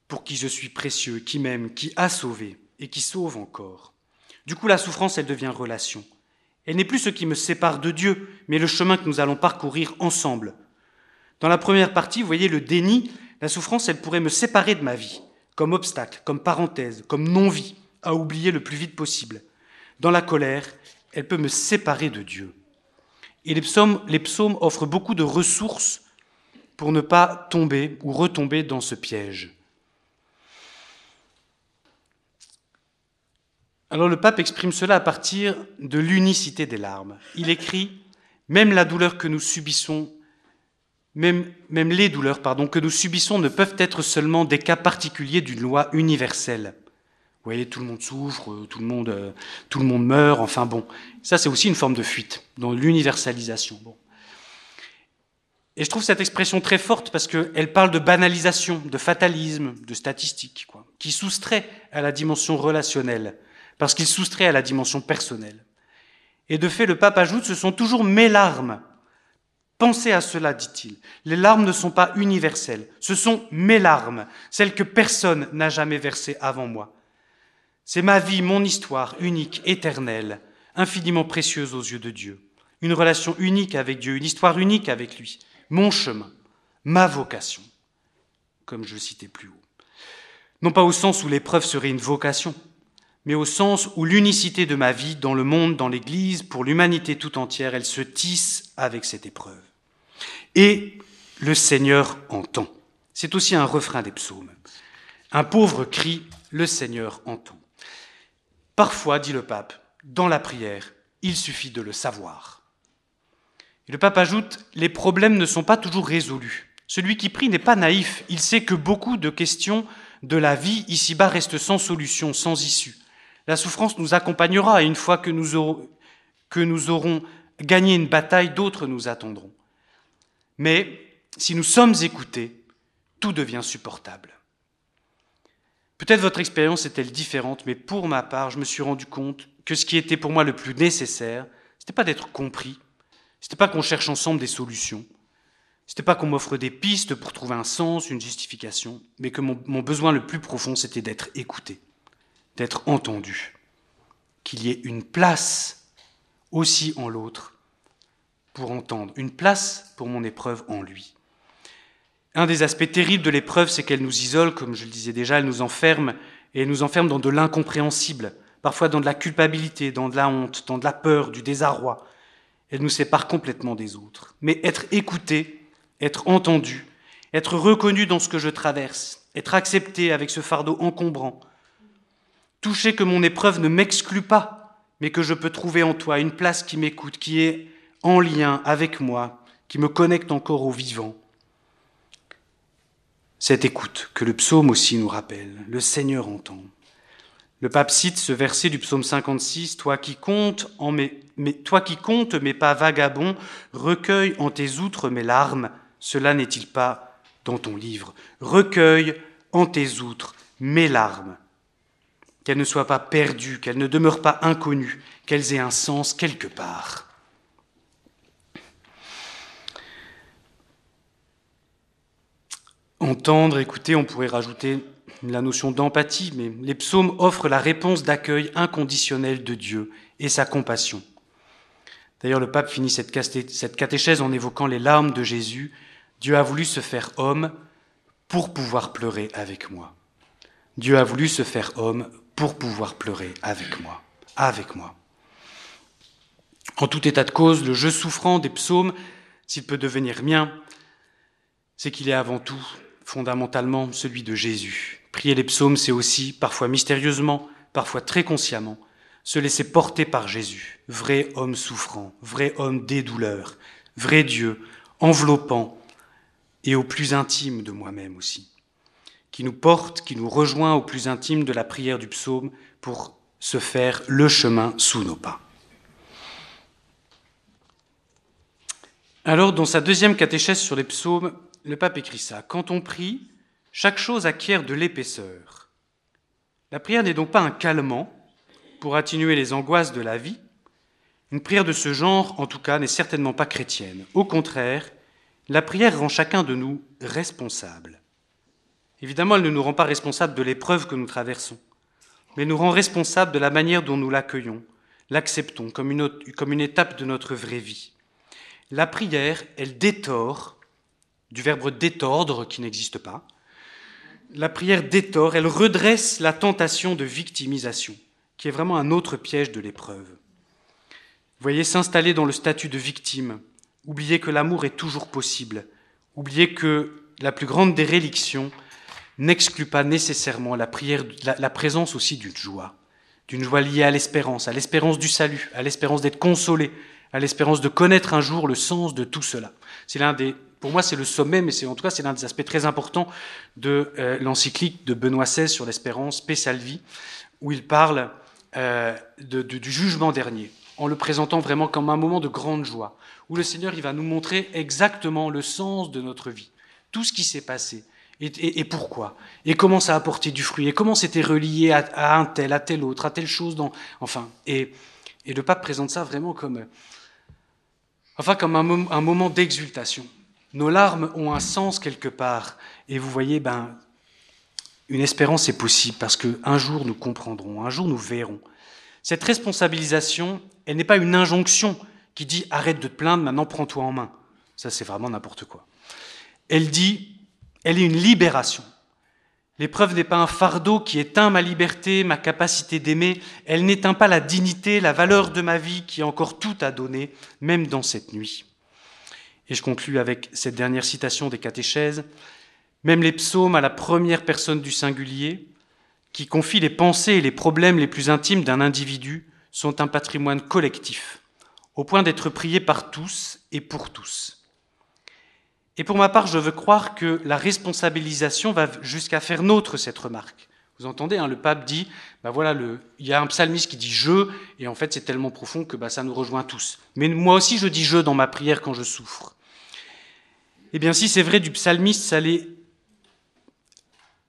S1: pour qui je suis précieux, qui m'aime, qui a sauvé et qui sauve encore. Du coup, la souffrance, elle devient relation. Elle n'est plus ce qui me sépare de Dieu, mais le chemin que nous allons parcourir ensemble. Dans la première partie, vous voyez le déni, la souffrance, elle pourrait me séparer de ma vie comme obstacle, comme parenthèse, comme non-vie à oublier le plus vite possible. Dans la colère, elle peut me séparer de Dieu. Et les psaumes, les psaumes offrent beaucoup de ressources pour ne pas tomber ou retomber dans ce piège. Alors le pape exprime cela à partir de l'unicité des larmes. Il écrit Même la douleur que nous subissons même, les douleurs pardon, que nous subissons ne peuvent être seulement des cas particuliers d'une loi universelle. Vous voyez, tout le monde souffre, tout le monde, euh, meurt, enfin bon. Ça, c'est aussi une forme de fuite, dans l'universalisation. Et je trouve cette expression très forte parce qu'elle parle de banalisation, de fatalisme, de statistique, qui soustrait à la dimension relationnelle, parce qu'il soustrait à la dimension personnelle. Et de fait, le pape ajoute, ce sont toujours mes larmes Pensez à cela, dit-il. Les larmes ne sont pas universelles. Ce sont mes larmes, celles que personne n'a jamais versées avant moi. C'est ma vie, mon histoire, unique, éternelle, infiniment précieuse aux yeux de Dieu. Une relation unique avec Dieu, une histoire unique avec lui. Mon chemin, ma vocation, comme je citais plus haut. Non pas au sens où l'épreuve serait une vocation, mais au sens où l'unicité de ma vie dans le monde, dans l'Église, pour l'humanité tout entière, elle se tisse avec cette épreuve. Et le Seigneur entend. C'est aussi un refrain des psaumes. Un pauvre crie, le Seigneur entend. Parfois, dit le pape, dans la prière, il suffit de le savoir. Le pape ajoute, les problèmes ne sont pas toujours résolus. Celui qui prie n'est pas naïf, il sait que beaucoup de questions de la vie ici-bas restent sans solution, sans issue. La souffrance nous accompagnera et une fois que nous aurons, gagné une bataille, d'autres nous attendront. Mais si nous sommes écoutés, tout devient supportable. Peut-être votre expérience est-elle différente, mais pour ma part, je me suis rendu compte que ce qui était pour moi le plus nécessaire, ce n'était pas d'être compris, ce n'était pas qu'on cherche ensemble des solutions, ce n'était pas qu'on m'offre des pistes pour trouver un sens, une justification, mais que mon besoin le plus profond, c'était d'être écouté d'être entendu, qu'il y ait une place aussi en l'autre pour entendre, une place pour mon épreuve en lui. Un des aspects terribles de l'épreuve, c'est qu'elle nous isole, comme je le disais déjà, elle nous enferme, et elle nous enferme dans de l'incompréhensible, parfois dans de la culpabilité, dans de la honte, dans de la peur, du désarroi. Elle nous sépare complètement des autres. Mais être écouté, être entendu, être reconnu dans ce que je traverse, être accepté avec ce fardeau encombrant, Toucher que mon épreuve ne m'exclut pas, mais que je peux trouver en toi une place qui m'écoute, qui est en lien avec moi, qui me connecte encore au vivant. Cette écoute que le psaume aussi nous rappelle, le Seigneur entend. Le pape cite ce verset du psaume 56, Toi qui comptes, en pas vagabonds, recueille en tes outres mes larmes, cela n'est-il pas dans ton livre? Recueille en tes outres mes larmes qu'elles ne soient pas perdues, qu'elles ne demeurent pas inconnues, qu'elles aient un sens quelque part. Entendre, écouter, on pourrait rajouter la notion d'empathie, mais les psaumes offrent la réponse d'accueil inconditionnel de Dieu et sa compassion. D'ailleurs, le pape finit cette catéchèse en évoquant les larmes de Jésus. Dieu a voulu se faire homme pour pouvoir pleurer avec moi. Dieu a voulu se faire homme pour pouvoir pleurer avec moi, avec moi. En tout état de cause, le jeu souffrant des psaumes, s'il peut devenir mien, c'est qu'il est avant tout, fondamentalement, celui de Jésus. Prier les psaumes, c'est aussi, parfois mystérieusement, parfois très consciemment, se laisser porter par Jésus, vrai homme souffrant, vrai homme des douleurs, vrai Dieu, enveloppant et au plus intime de moi-même aussi, qui nous porte, qui nous rejoint au plus intime de la prière du psaume pour se faire le chemin sous nos pas. Alors, dans sa deuxième catéchèse sur les psaumes, le pape écrit ça. Quand on prie, chaque chose acquiert de l'épaisseur. La prière n'est donc pas un calmant pour atténuer les angoisses de la vie. Une prière de ce genre, en tout cas, n'est certainement pas chrétienne. Au contraire, la prière rend chacun de nous responsable. Évidemment, elle ne nous rend pas responsable de l'épreuve que nous traversons, mais nous rend responsable de la manière dont nous l'accueillons, l'acceptons comme une, étape de notre vraie vie. La prière, elle détord, du verbe détordre qui n'existe pas. La prière détord, elle redresse la tentation de victimisation, qui est vraiment un autre piège de l'épreuve. Voyez, s'installer dans le statut de victime, oublier que l'amour est toujours possible, oublier que la plus grande des n'exclut pas nécessairement la prière, la, présence aussi d'une joie, d'une joie liée à l'espérance, à l'espérance du salut, à l'espérance d'être consolé, à l'espérance de connaître un jour le sens de tout cela. C'est l'un des, pour moi, c'est le sommet, mais c'est en tout cas c'est l'un des aspects très importants de euh, l'encyclique de Benoît XVI sur l'espérance, Paix Salvi, où il parle euh, de, du jugement dernier, en le présentant vraiment comme un moment de grande joie, où le Seigneur il va nous montrer exactement le sens de notre vie, tout ce qui s'est passé, et, pourquoi? Et comment ça a apporté du fruit? Et comment c'était relié à, un tel, à tel autre, à telle chose dans... Enfin, et, et le pape présente ça vraiment comme enfin comme un, un moment d'exultation. Nos larmes ont un sens quelque part, et vous voyez, ben, une espérance est possible parce qu'un jour nous comprendrons, un jour nous verrons. Cette responsabilisation, elle n'est pas une injonction qui dit arrête de te plaindre, maintenant prends-toi en main. Ça, c'est vraiment n'importe quoi. Elle dit, elle est une libération. L'épreuve n'est pas un fardeau qui éteint ma liberté, ma capacité d'aimer, elle n'éteint pas la dignité, la valeur de ma vie qui a encore tout à donner, même dans cette nuit. Et je conclus avec cette dernière citation des catéchèses. Même les psaumes à la première personne du singulier, qui confient les pensées et les problèmes les plus intimes d'un individu, sont un patrimoine collectif, au point d'être priés par tous et pour tous. Et pour ma part, je veux croire que la responsabilisation va jusqu'à faire nôtre cette remarque. Vous entendez, hein, le pape dit, ben voilà, il y a un psalmiste qui dit je, et en fait c'est tellement profond que ben, ça nous rejoint tous. Mais moi aussi je dis je dans ma prière quand je souffre. Eh bien si c'est vrai du psalmiste, ça l'est,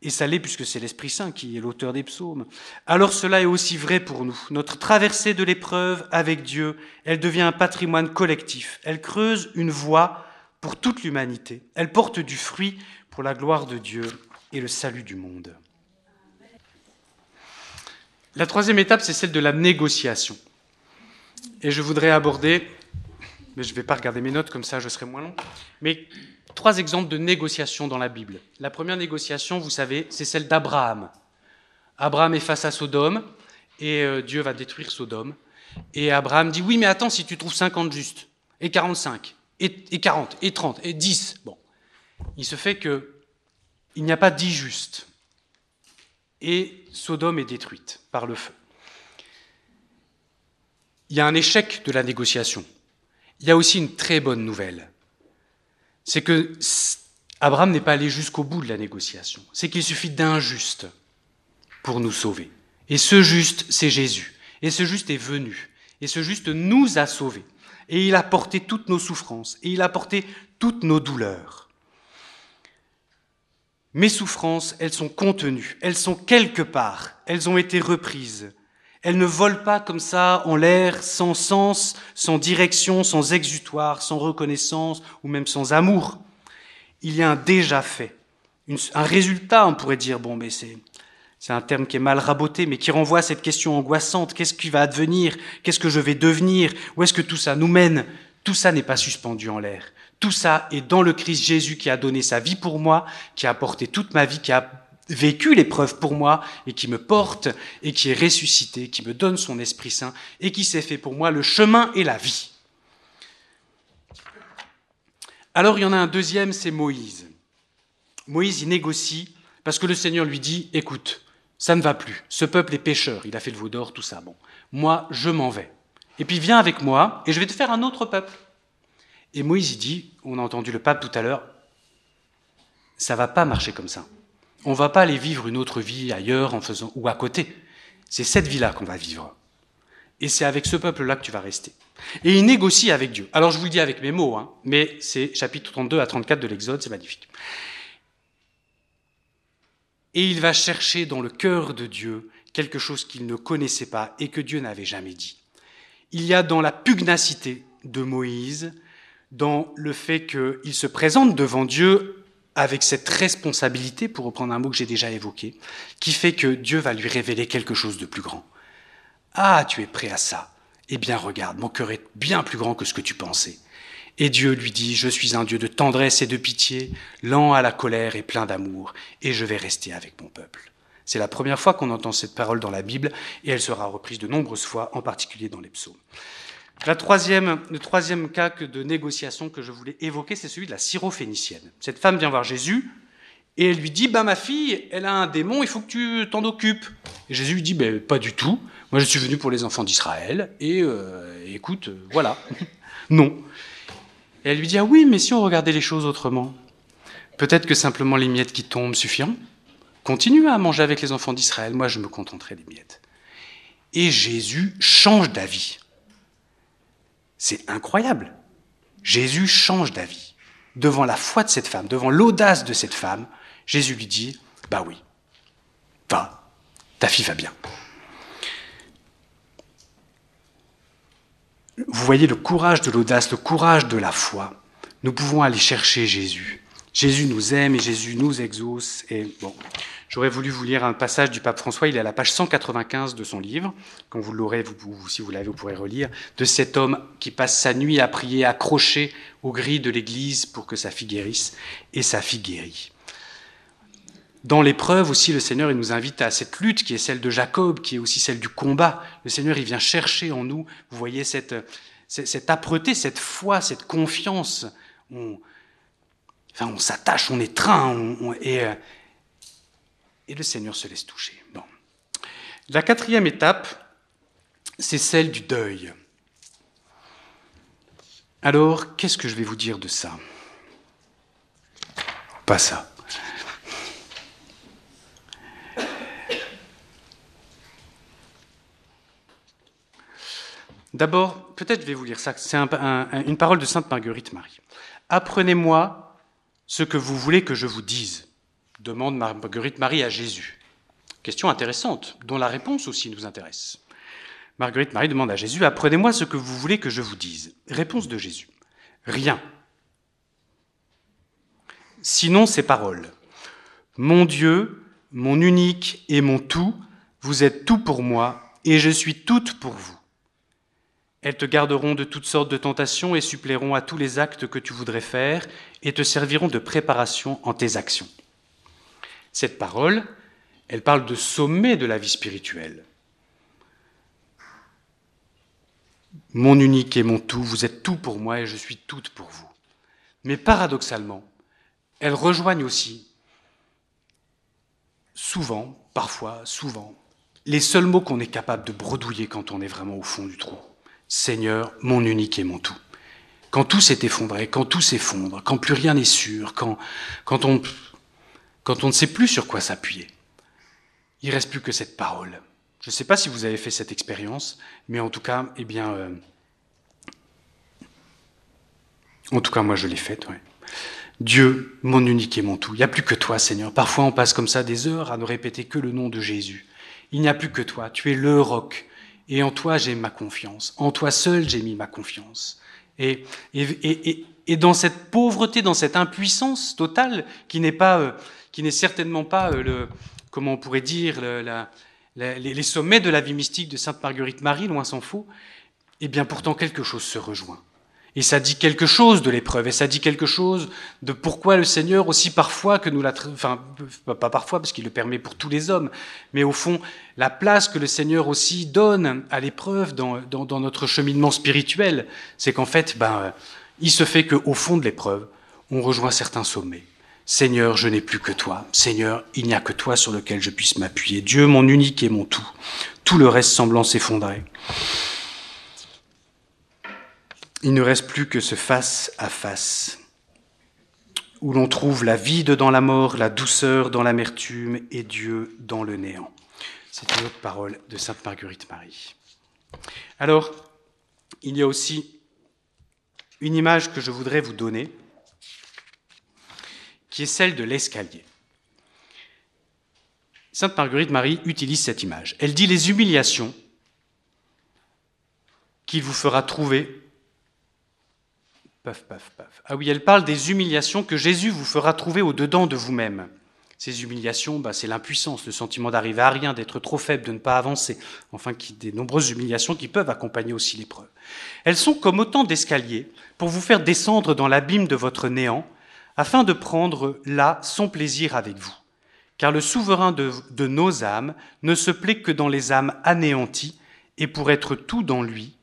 S1: et ça l'est puisque c'est l'Esprit Saint qui est l'auteur des psaumes, alors cela est aussi vrai pour nous. Notre traversée de l'épreuve avec Dieu, elle devient un patrimoine collectif. Elle creuse une voie pour toute l'humanité. Elle porte du fruit pour la gloire de Dieu et le salut du monde. La troisième étape, c'est celle de la négociation. Et je voudrais aborder, mais je ne vais pas regarder mes notes, comme ça je serai moins long, mais trois exemples de négociation dans la Bible. La première négociation, vous savez, c'est celle d'Abraham. Abraham est face à Sodome, et euh, Dieu va détruire Sodome. Et Abraham dit, oui, mais attends, si tu trouves 50 justes, et 45, et, et 40, et 30, et 10. Bon, il se fait que il n'y a pas 10 justes. Et Sodome est détruite par le feu. Il y a un échec de la négociation. Il y a aussi une très bonne nouvelle. C'est que Abraham n'est pas allé jusqu'au bout de la négociation. C'est qu'il suffit d'un juste pour nous sauver. Et ce juste, c'est Jésus. Et ce juste est venu. Et ce juste nous a sauvés et il a porté toutes nos souffrances, et il a porté toutes nos douleurs. Mes souffrances, elles sont contenues, elles sont quelque part, elles ont été reprises. Elles ne volent pas comme ça en l'air, sans sens, sans direction, sans exutoire, sans reconnaissance ou même sans amour. Il y a un déjà fait, un résultat, on pourrait dire, bon, mais c'est c'est un terme qui est mal raboté, mais qui renvoie à cette question angoissante. Qu'est-ce qui va advenir? Qu'est-ce que je vais devenir? Où est-ce que tout ça nous mène? Tout ça n'est pas suspendu en l'air. Tout ça est dans le Christ Jésus qui a donné sa vie pour moi, qui a apporté toute ma vie, qui a vécu l'épreuve pour moi et qui me porte et qui est ressuscité, qui me donne son Esprit Saint et qui s'est fait pour moi le chemin et la vie. Alors il y en a un deuxième, c'est Moïse. Moïse, il négocie parce que le Seigneur lui dit, écoute, ça ne va plus. Ce peuple est pécheur. Il a fait le veau d'or, tout ça. Bon, moi, je m'en vais. Et puis viens avec moi et je vais te faire un autre peuple. Et Moïse dit, on a entendu le pape tout à l'heure, ça va pas marcher comme ça. On va pas aller vivre une autre vie ailleurs en faisant ou à côté. C'est cette vie-là qu'on va vivre. Et c'est avec ce peuple-là que tu vas rester. Et il négocie avec Dieu. Alors je vous le dis avec mes mots, hein, mais c'est chapitre 32 à 34 de l'Exode, c'est magnifique. Et il va chercher dans le cœur de Dieu quelque chose qu'il ne connaissait pas et que Dieu n'avait jamais dit. Il y a dans la pugnacité de Moïse, dans le fait qu'il se présente devant Dieu avec cette responsabilité, pour reprendre un mot que j'ai déjà évoqué, qui fait que Dieu va lui révéler quelque chose de plus grand. Ah, tu es prêt à ça Eh bien regarde, mon cœur est bien plus grand que ce que tu pensais. Et Dieu lui dit, je suis un Dieu de tendresse et de pitié, lent à la colère et plein d'amour, et je vais rester avec mon peuple. C'est la première fois qu'on entend cette parole dans la Bible, et elle sera reprise de nombreuses fois, en particulier dans les psaumes. La troisième, le troisième cas de négociation que je voulais évoquer, c'est celui de la syrophénicienne. Cette femme vient voir Jésus et elle lui dit bah, Ma fille, elle a un démon, il faut que tu t'en occupes. Et Jésus lui dit bah, Pas du tout. Moi, je suis venu pour les enfants d'Israël et euh, écoute, euh, voilà. non. Et elle lui dit Ah oui, mais si on regardait les choses autrement, peut-être que simplement les miettes qui tombent suffiront. Continue à manger avec les enfants d'Israël, moi je me contenterai des miettes. Et Jésus change d'avis. C'est incroyable. Jésus change d'avis. Devant la foi de cette femme, devant l'audace de cette femme, Jésus lui dit, bah oui, va, ta fille va bien. Vous voyez le courage de l'audace, le courage de la foi. Nous pouvons aller chercher Jésus. Jésus nous aime et Jésus nous exauce. Et bon, J'aurais voulu vous lire un passage du pape François, il est à la page 195 de son livre, quand vous l'aurez, si vous l'avez, vous pourrez relire, de cet homme qui passe sa nuit à prier accroché aux grilles de l'église pour que sa fille guérisse, et sa fille guérit. Dans l'épreuve aussi, le Seigneur il nous invite à cette lutte qui est celle de Jacob, qui est aussi celle du combat. Le Seigneur, il vient chercher en nous, vous voyez, cette, cette âpreté, cette foi, cette confiance. On, enfin, on s'attache, on étreint, on, et, euh, et le Seigneur se laisse toucher. Bon. La quatrième étape, c'est celle du deuil. Alors, qu'est-ce que je vais vous dire de ça? Pas ça. D'abord, peut-être je vais vous lire ça. C'est une parole de Sainte Marguerite Marie. Apprenez-moi ce que vous voulez que je vous dise demande Marguerite Marie à Jésus. Question intéressante, dont la réponse aussi nous intéresse. Marguerite Marie demande à Jésus, apprenez-moi ce que vous voulez que je vous dise. Réponse de Jésus, rien. Sinon ces paroles. Mon Dieu, mon unique et mon tout, vous êtes tout pour moi, et je suis toute pour vous. Elles te garderont de toutes sortes de tentations et suppléeront à tous les actes que tu voudrais faire, et te serviront de préparation en tes actions. Cette parole, elle parle de sommet de la vie spirituelle. Mon unique et mon tout, vous êtes tout pour moi et je suis toute pour vous. Mais paradoxalement, elle rejoignent aussi, souvent, parfois, souvent, les seuls mots qu'on est capable de bredouiller quand on est vraiment au fond du trou. Seigneur, mon unique et mon tout. Quand tout s'est effondré, quand tout s'effondre, quand plus rien n'est sûr, quand, on ne sait plus sur quoi s'appuyer. Il reste plus que cette parole. Je ne sais pas si vous avez fait cette expérience, mais en tout cas, eh bien, euh, en tout cas, moi, je l'ai faite. Ouais. Dieu, mon unique et mon tout. Il n'y a plus que toi, Seigneur. Parfois, on passe comme ça des heures à ne répéter que le nom de Jésus. Il n'y a plus que toi. Tu es le roc. Et en toi, j'ai ma confiance. En toi seul, j'ai mis ma confiance. Et, et, et, et, dans cette pauvreté, dans cette impuissance totale, qui n'est pas euh, qui n'est certainement pas euh, le, comment on pourrait dire, les sommets de la vie mystique de Sainte Marguerite Marie, loin s'en faut, eh bien pourtant quelque chose se rejoint. Et ça dit quelque chose de l'épreuve, et ça dit quelque chose de pourquoi le Seigneur aussi parfois que nous la, enfin pas parfois parce qu'il le permet pour tous les hommes, mais au fond la place que le Seigneur aussi donne à l'épreuve dans, dans, notre cheminement spirituel, c'est qu'en fait, ben, il se fait qu'au fond de l'épreuve, on rejoint certains sommets. Seigneur, je n'ai plus que toi. Seigneur, il n'y a que toi sur lequel je puisse m'appuyer. Dieu, mon unique et mon tout. Tout le reste semblant s'effondrer. Il ne reste plus que ce face à face, où l'on trouve la vie dans la mort, la douceur dans l'amertume et Dieu dans le néant. C'est une autre parole de Sainte Marguerite Marie. Alors, il y a aussi une image que je voudrais vous donner, qui est celle de l'escalier. Sainte Marguerite Marie utilise cette image. Elle dit les humiliations qu'il vous fera trouver. Paf, paf, paf. Ah oui, elle parle des humiliations que Jésus vous fera trouver au-dedans de vous-même. Ces humiliations, bah, c'est l'impuissance, le sentiment d'arriver à rien, d'être trop faible, de ne pas avancer, enfin des nombreuses humiliations qui peuvent accompagner aussi l'épreuve. Elles sont comme autant d'escaliers pour vous faire descendre dans l'abîme de votre néant, afin de prendre là son plaisir avec vous. Car le souverain de nos âmes ne se plaît que dans les âmes anéanties, et pour être tout dans lui,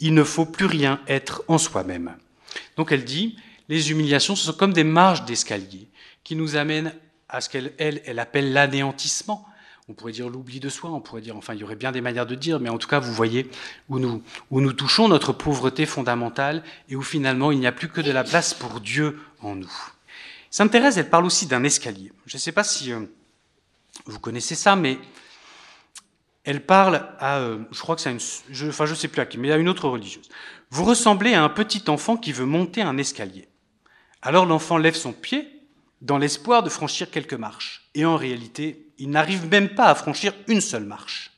S1: il ne faut plus rien être en soi-même. Donc elle dit, les humiliations, ce sont comme des marges d'escalier qui nous amènent à ce qu'elle elle, elle appelle l'anéantissement. On pourrait dire l'oubli de soi, on pourrait dire, enfin, il y aurait bien des manières de dire, mais en tout cas, vous voyez où nous, où nous touchons notre pauvreté fondamentale et où finalement il n'y a plus que de la place pour Dieu en nous. Sainte Thérèse, elle parle aussi d'un escalier. Je ne sais pas si euh, vous connaissez ça, mais elle parle à, euh, je crois que c'est une, enfin, sais plus qui, mais à une autre religieuse. Vous ressemblez à un petit enfant qui veut monter un escalier. Alors l'enfant lève son pied dans l'espoir de franchir quelques marches. Et en réalité, il n'arrive même pas à franchir une seule marche.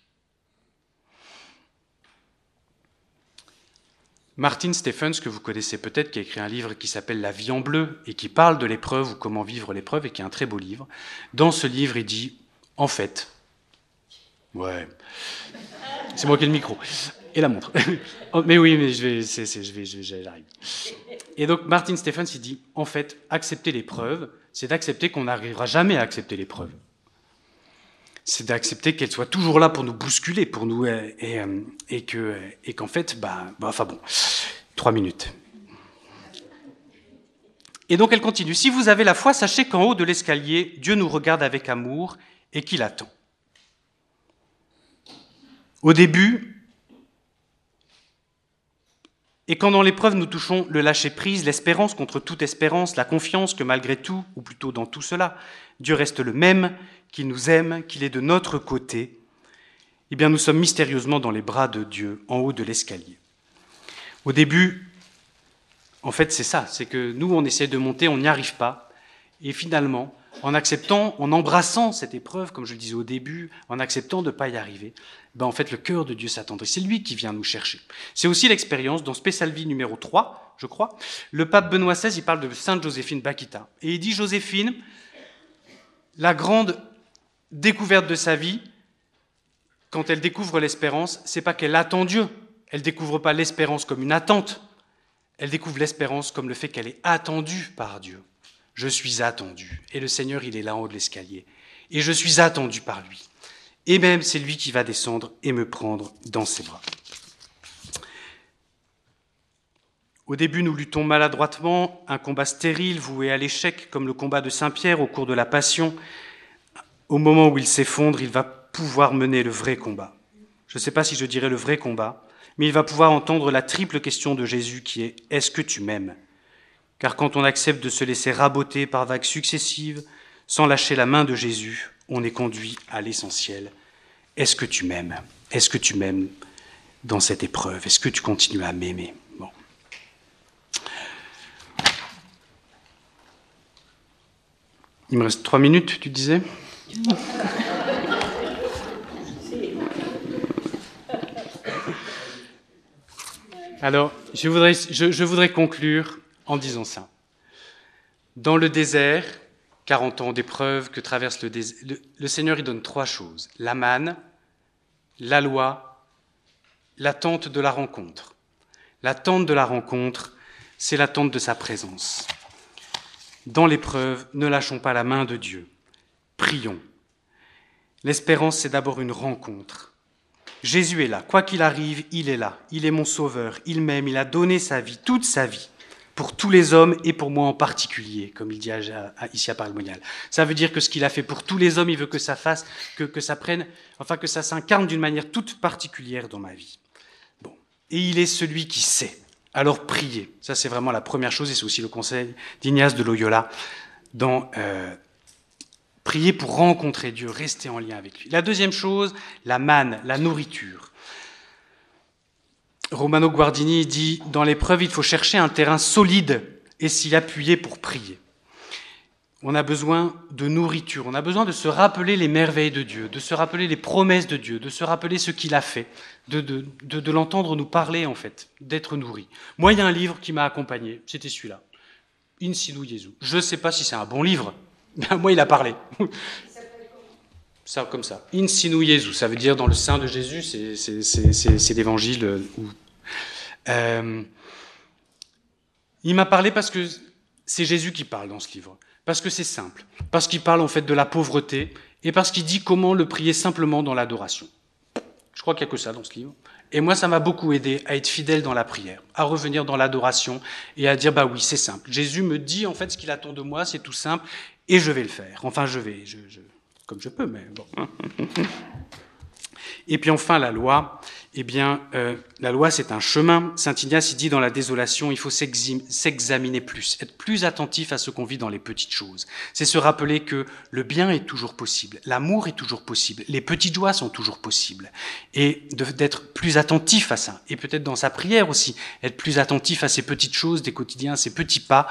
S1: Martin Stephens, que vous connaissez peut-être, qui a écrit un livre qui s'appelle La vie en bleu et qui parle de l'épreuve ou comment vivre l'épreuve et qui est un très beau livre. Dans ce livre, il dit En fait, ouais, c'est moi qui ai le micro et la montre. Oh, mais oui, mais je vais, je vais, j'arrive. Et donc Martin Stephens, dit En fait, accepter l'épreuve, c'est d'accepter qu'on n'arrivera jamais à accepter l'épreuve. C'est d'accepter qu'elle soit toujours là pour nous bousculer, pour nous et, et, euh, et que et qu'en fait, bah, bah, enfin bon, trois minutes. Et donc elle continue. Si vous avez la foi, sachez qu'en haut de l'escalier, Dieu nous regarde avec amour et qu'il attend. Au début, et quand dans l'épreuve nous touchons le lâcher-prise, l'espérance contre toute espérance, la confiance que malgré tout, ou plutôt dans tout cela, Dieu reste le même, qu'il nous aime, qu'il est de notre côté, eh bien nous sommes mystérieusement dans les bras de Dieu, en haut de l'escalier. Au début, en fait c'est ça, c'est que nous on essaie de monter, on n'y arrive pas, et finalement, en acceptant, en embrassant cette épreuve, comme je le disais au début, en acceptant de ne pas y arriver, ben en fait le cœur de Dieu s'attendrit. C'est lui qui vient nous chercher. C'est aussi l'expérience dans Spécial-Vie numéro 3, je crois. Le pape Benoît XVI, il parle de Sainte Joséphine Bakita. Et il dit Joséphine, la grande découverte de sa vie, quand elle découvre l'espérance, c'est pas qu'elle attend Dieu. Elle découvre pas l'espérance comme une attente. Elle découvre l'espérance comme le fait qu'elle est attendue par Dieu. Je suis attendu. Et le Seigneur, il est là en haut de l'escalier. Et je suis attendu par lui. Et même c'est lui qui va descendre et me prendre dans ses bras. Au début, nous luttons maladroitement, un combat stérile, voué à l'échec, comme le combat de Saint-Pierre au cours de la Passion. Au moment où il s'effondre, il va pouvoir mener le vrai combat. Je ne sais pas si je dirais le vrai combat, mais il va pouvoir entendre la triple question de Jésus qui est ⁇ Est-ce que tu m'aimes ?⁇ car quand on accepte de se laisser raboter par vagues successives, sans lâcher la main de Jésus, on est conduit à l'essentiel. Est-ce que tu m'aimes? Est-ce que tu m'aimes dans cette épreuve? Est-ce que tu continues à m'aimer? Bon. Il me reste trois minutes, tu disais? Alors, je voudrais, je, je voudrais conclure en disant ça. Dans le désert, 40 ans d'épreuve que traverse le désert, le, Seigneur y donne trois choses. La manne, la loi, l'attente de la rencontre. L'attente de la rencontre, c'est l'attente de sa présence. Dans l'épreuve, ne lâchons pas la main de Dieu. Prions. L'espérance, c'est d'abord une rencontre. Jésus est là. Quoi qu'il arrive, il est là. Il est mon sauveur. Il m'aime. Il a donné sa vie, toute sa vie pour tous les hommes et pour moi en particulier, comme il dit ici à Paris Monial. Ça veut dire que ce qu'il a fait pour tous les hommes, il veut que ça fasse, que, que ça prenne, enfin que ça s'incarne d'une manière toute particulière dans ma vie. Bon. Et il est celui qui sait. alors priez. Ça, c'est vraiment la première chose, et c'est aussi le conseil d'Ignace de Loyola dans euh, prier pour rencontrer Dieu, rester en lien avec lui. La deuxième chose, la manne, la nourriture. Romano Guardini dit Dans l'épreuve, il faut chercher un terrain solide et s'y appuyer pour prier. On a besoin de nourriture, on a besoin de se rappeler les merveilles de Dieu, de se rappeler les promesses de Dieu, de se rappeler ce qu'il a fait, de, l'entendre nous parler en fait, d'être nourri. Moi, il y a un livre qui m'a accompagné, c'était celui-là, In Situ Jesu. Je ne sais pas si c'est un bon livre, mais moi, il a parlé. Ça, comme ça. In Sinu Jesu, ça veut dire dans le sein de Jésus, c'est l'évangile. Euh, il m'a parlé parce que c'est Jésus qui parle dans ce livre. Parce que c'est simple. Parce qu'il parle en fait de la pauvreté et parce qu'il dit comment le prier simplement dans l'adoration. Je crois qu'il n'y a que ça dans ce livre. Et moi, ça m'a beaucoup aidé à être fidèle dans la prière, à revenir dans l'adoration et à dire, bah oui, c'est simple. Jésus me dit en fait ce qu'il attend de moi, c'est tout simple, et je vais le faire. Enfin, je vais, je, comme je peux, mais bon. Et puis enfin, la loi, eh bien, euh, la loi, c'est un chemin. Saint Ignace, il dit dans la désolation, il faut s'examiner plus, être plus attentif à ce qu'on vit dans les petites choses. C'est se rappeler que le bien est toujours possible, l'amour est toujours possible, les petites joies sont toujours possibles. Et d'être plus attentif à ça. Et peut-être dans sa prière aussi, être plus attentif à ces petites choses des quotidiens, ces petits pas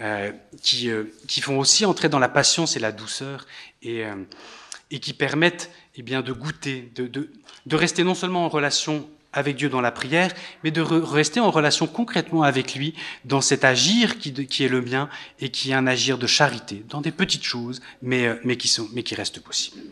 S1: euh, qui, euh, qui font aussi entrer dans la patience et la douceur et, et qui permettent eh bien, de goûter, de, rester non seulement en relation avec Dieu dans la prière, mais de rester en relation concrètement avec lui dans cet agir qui, est le mien et qui est un agir de charité, dans des petites choses, mais, euh, qui restent possibles.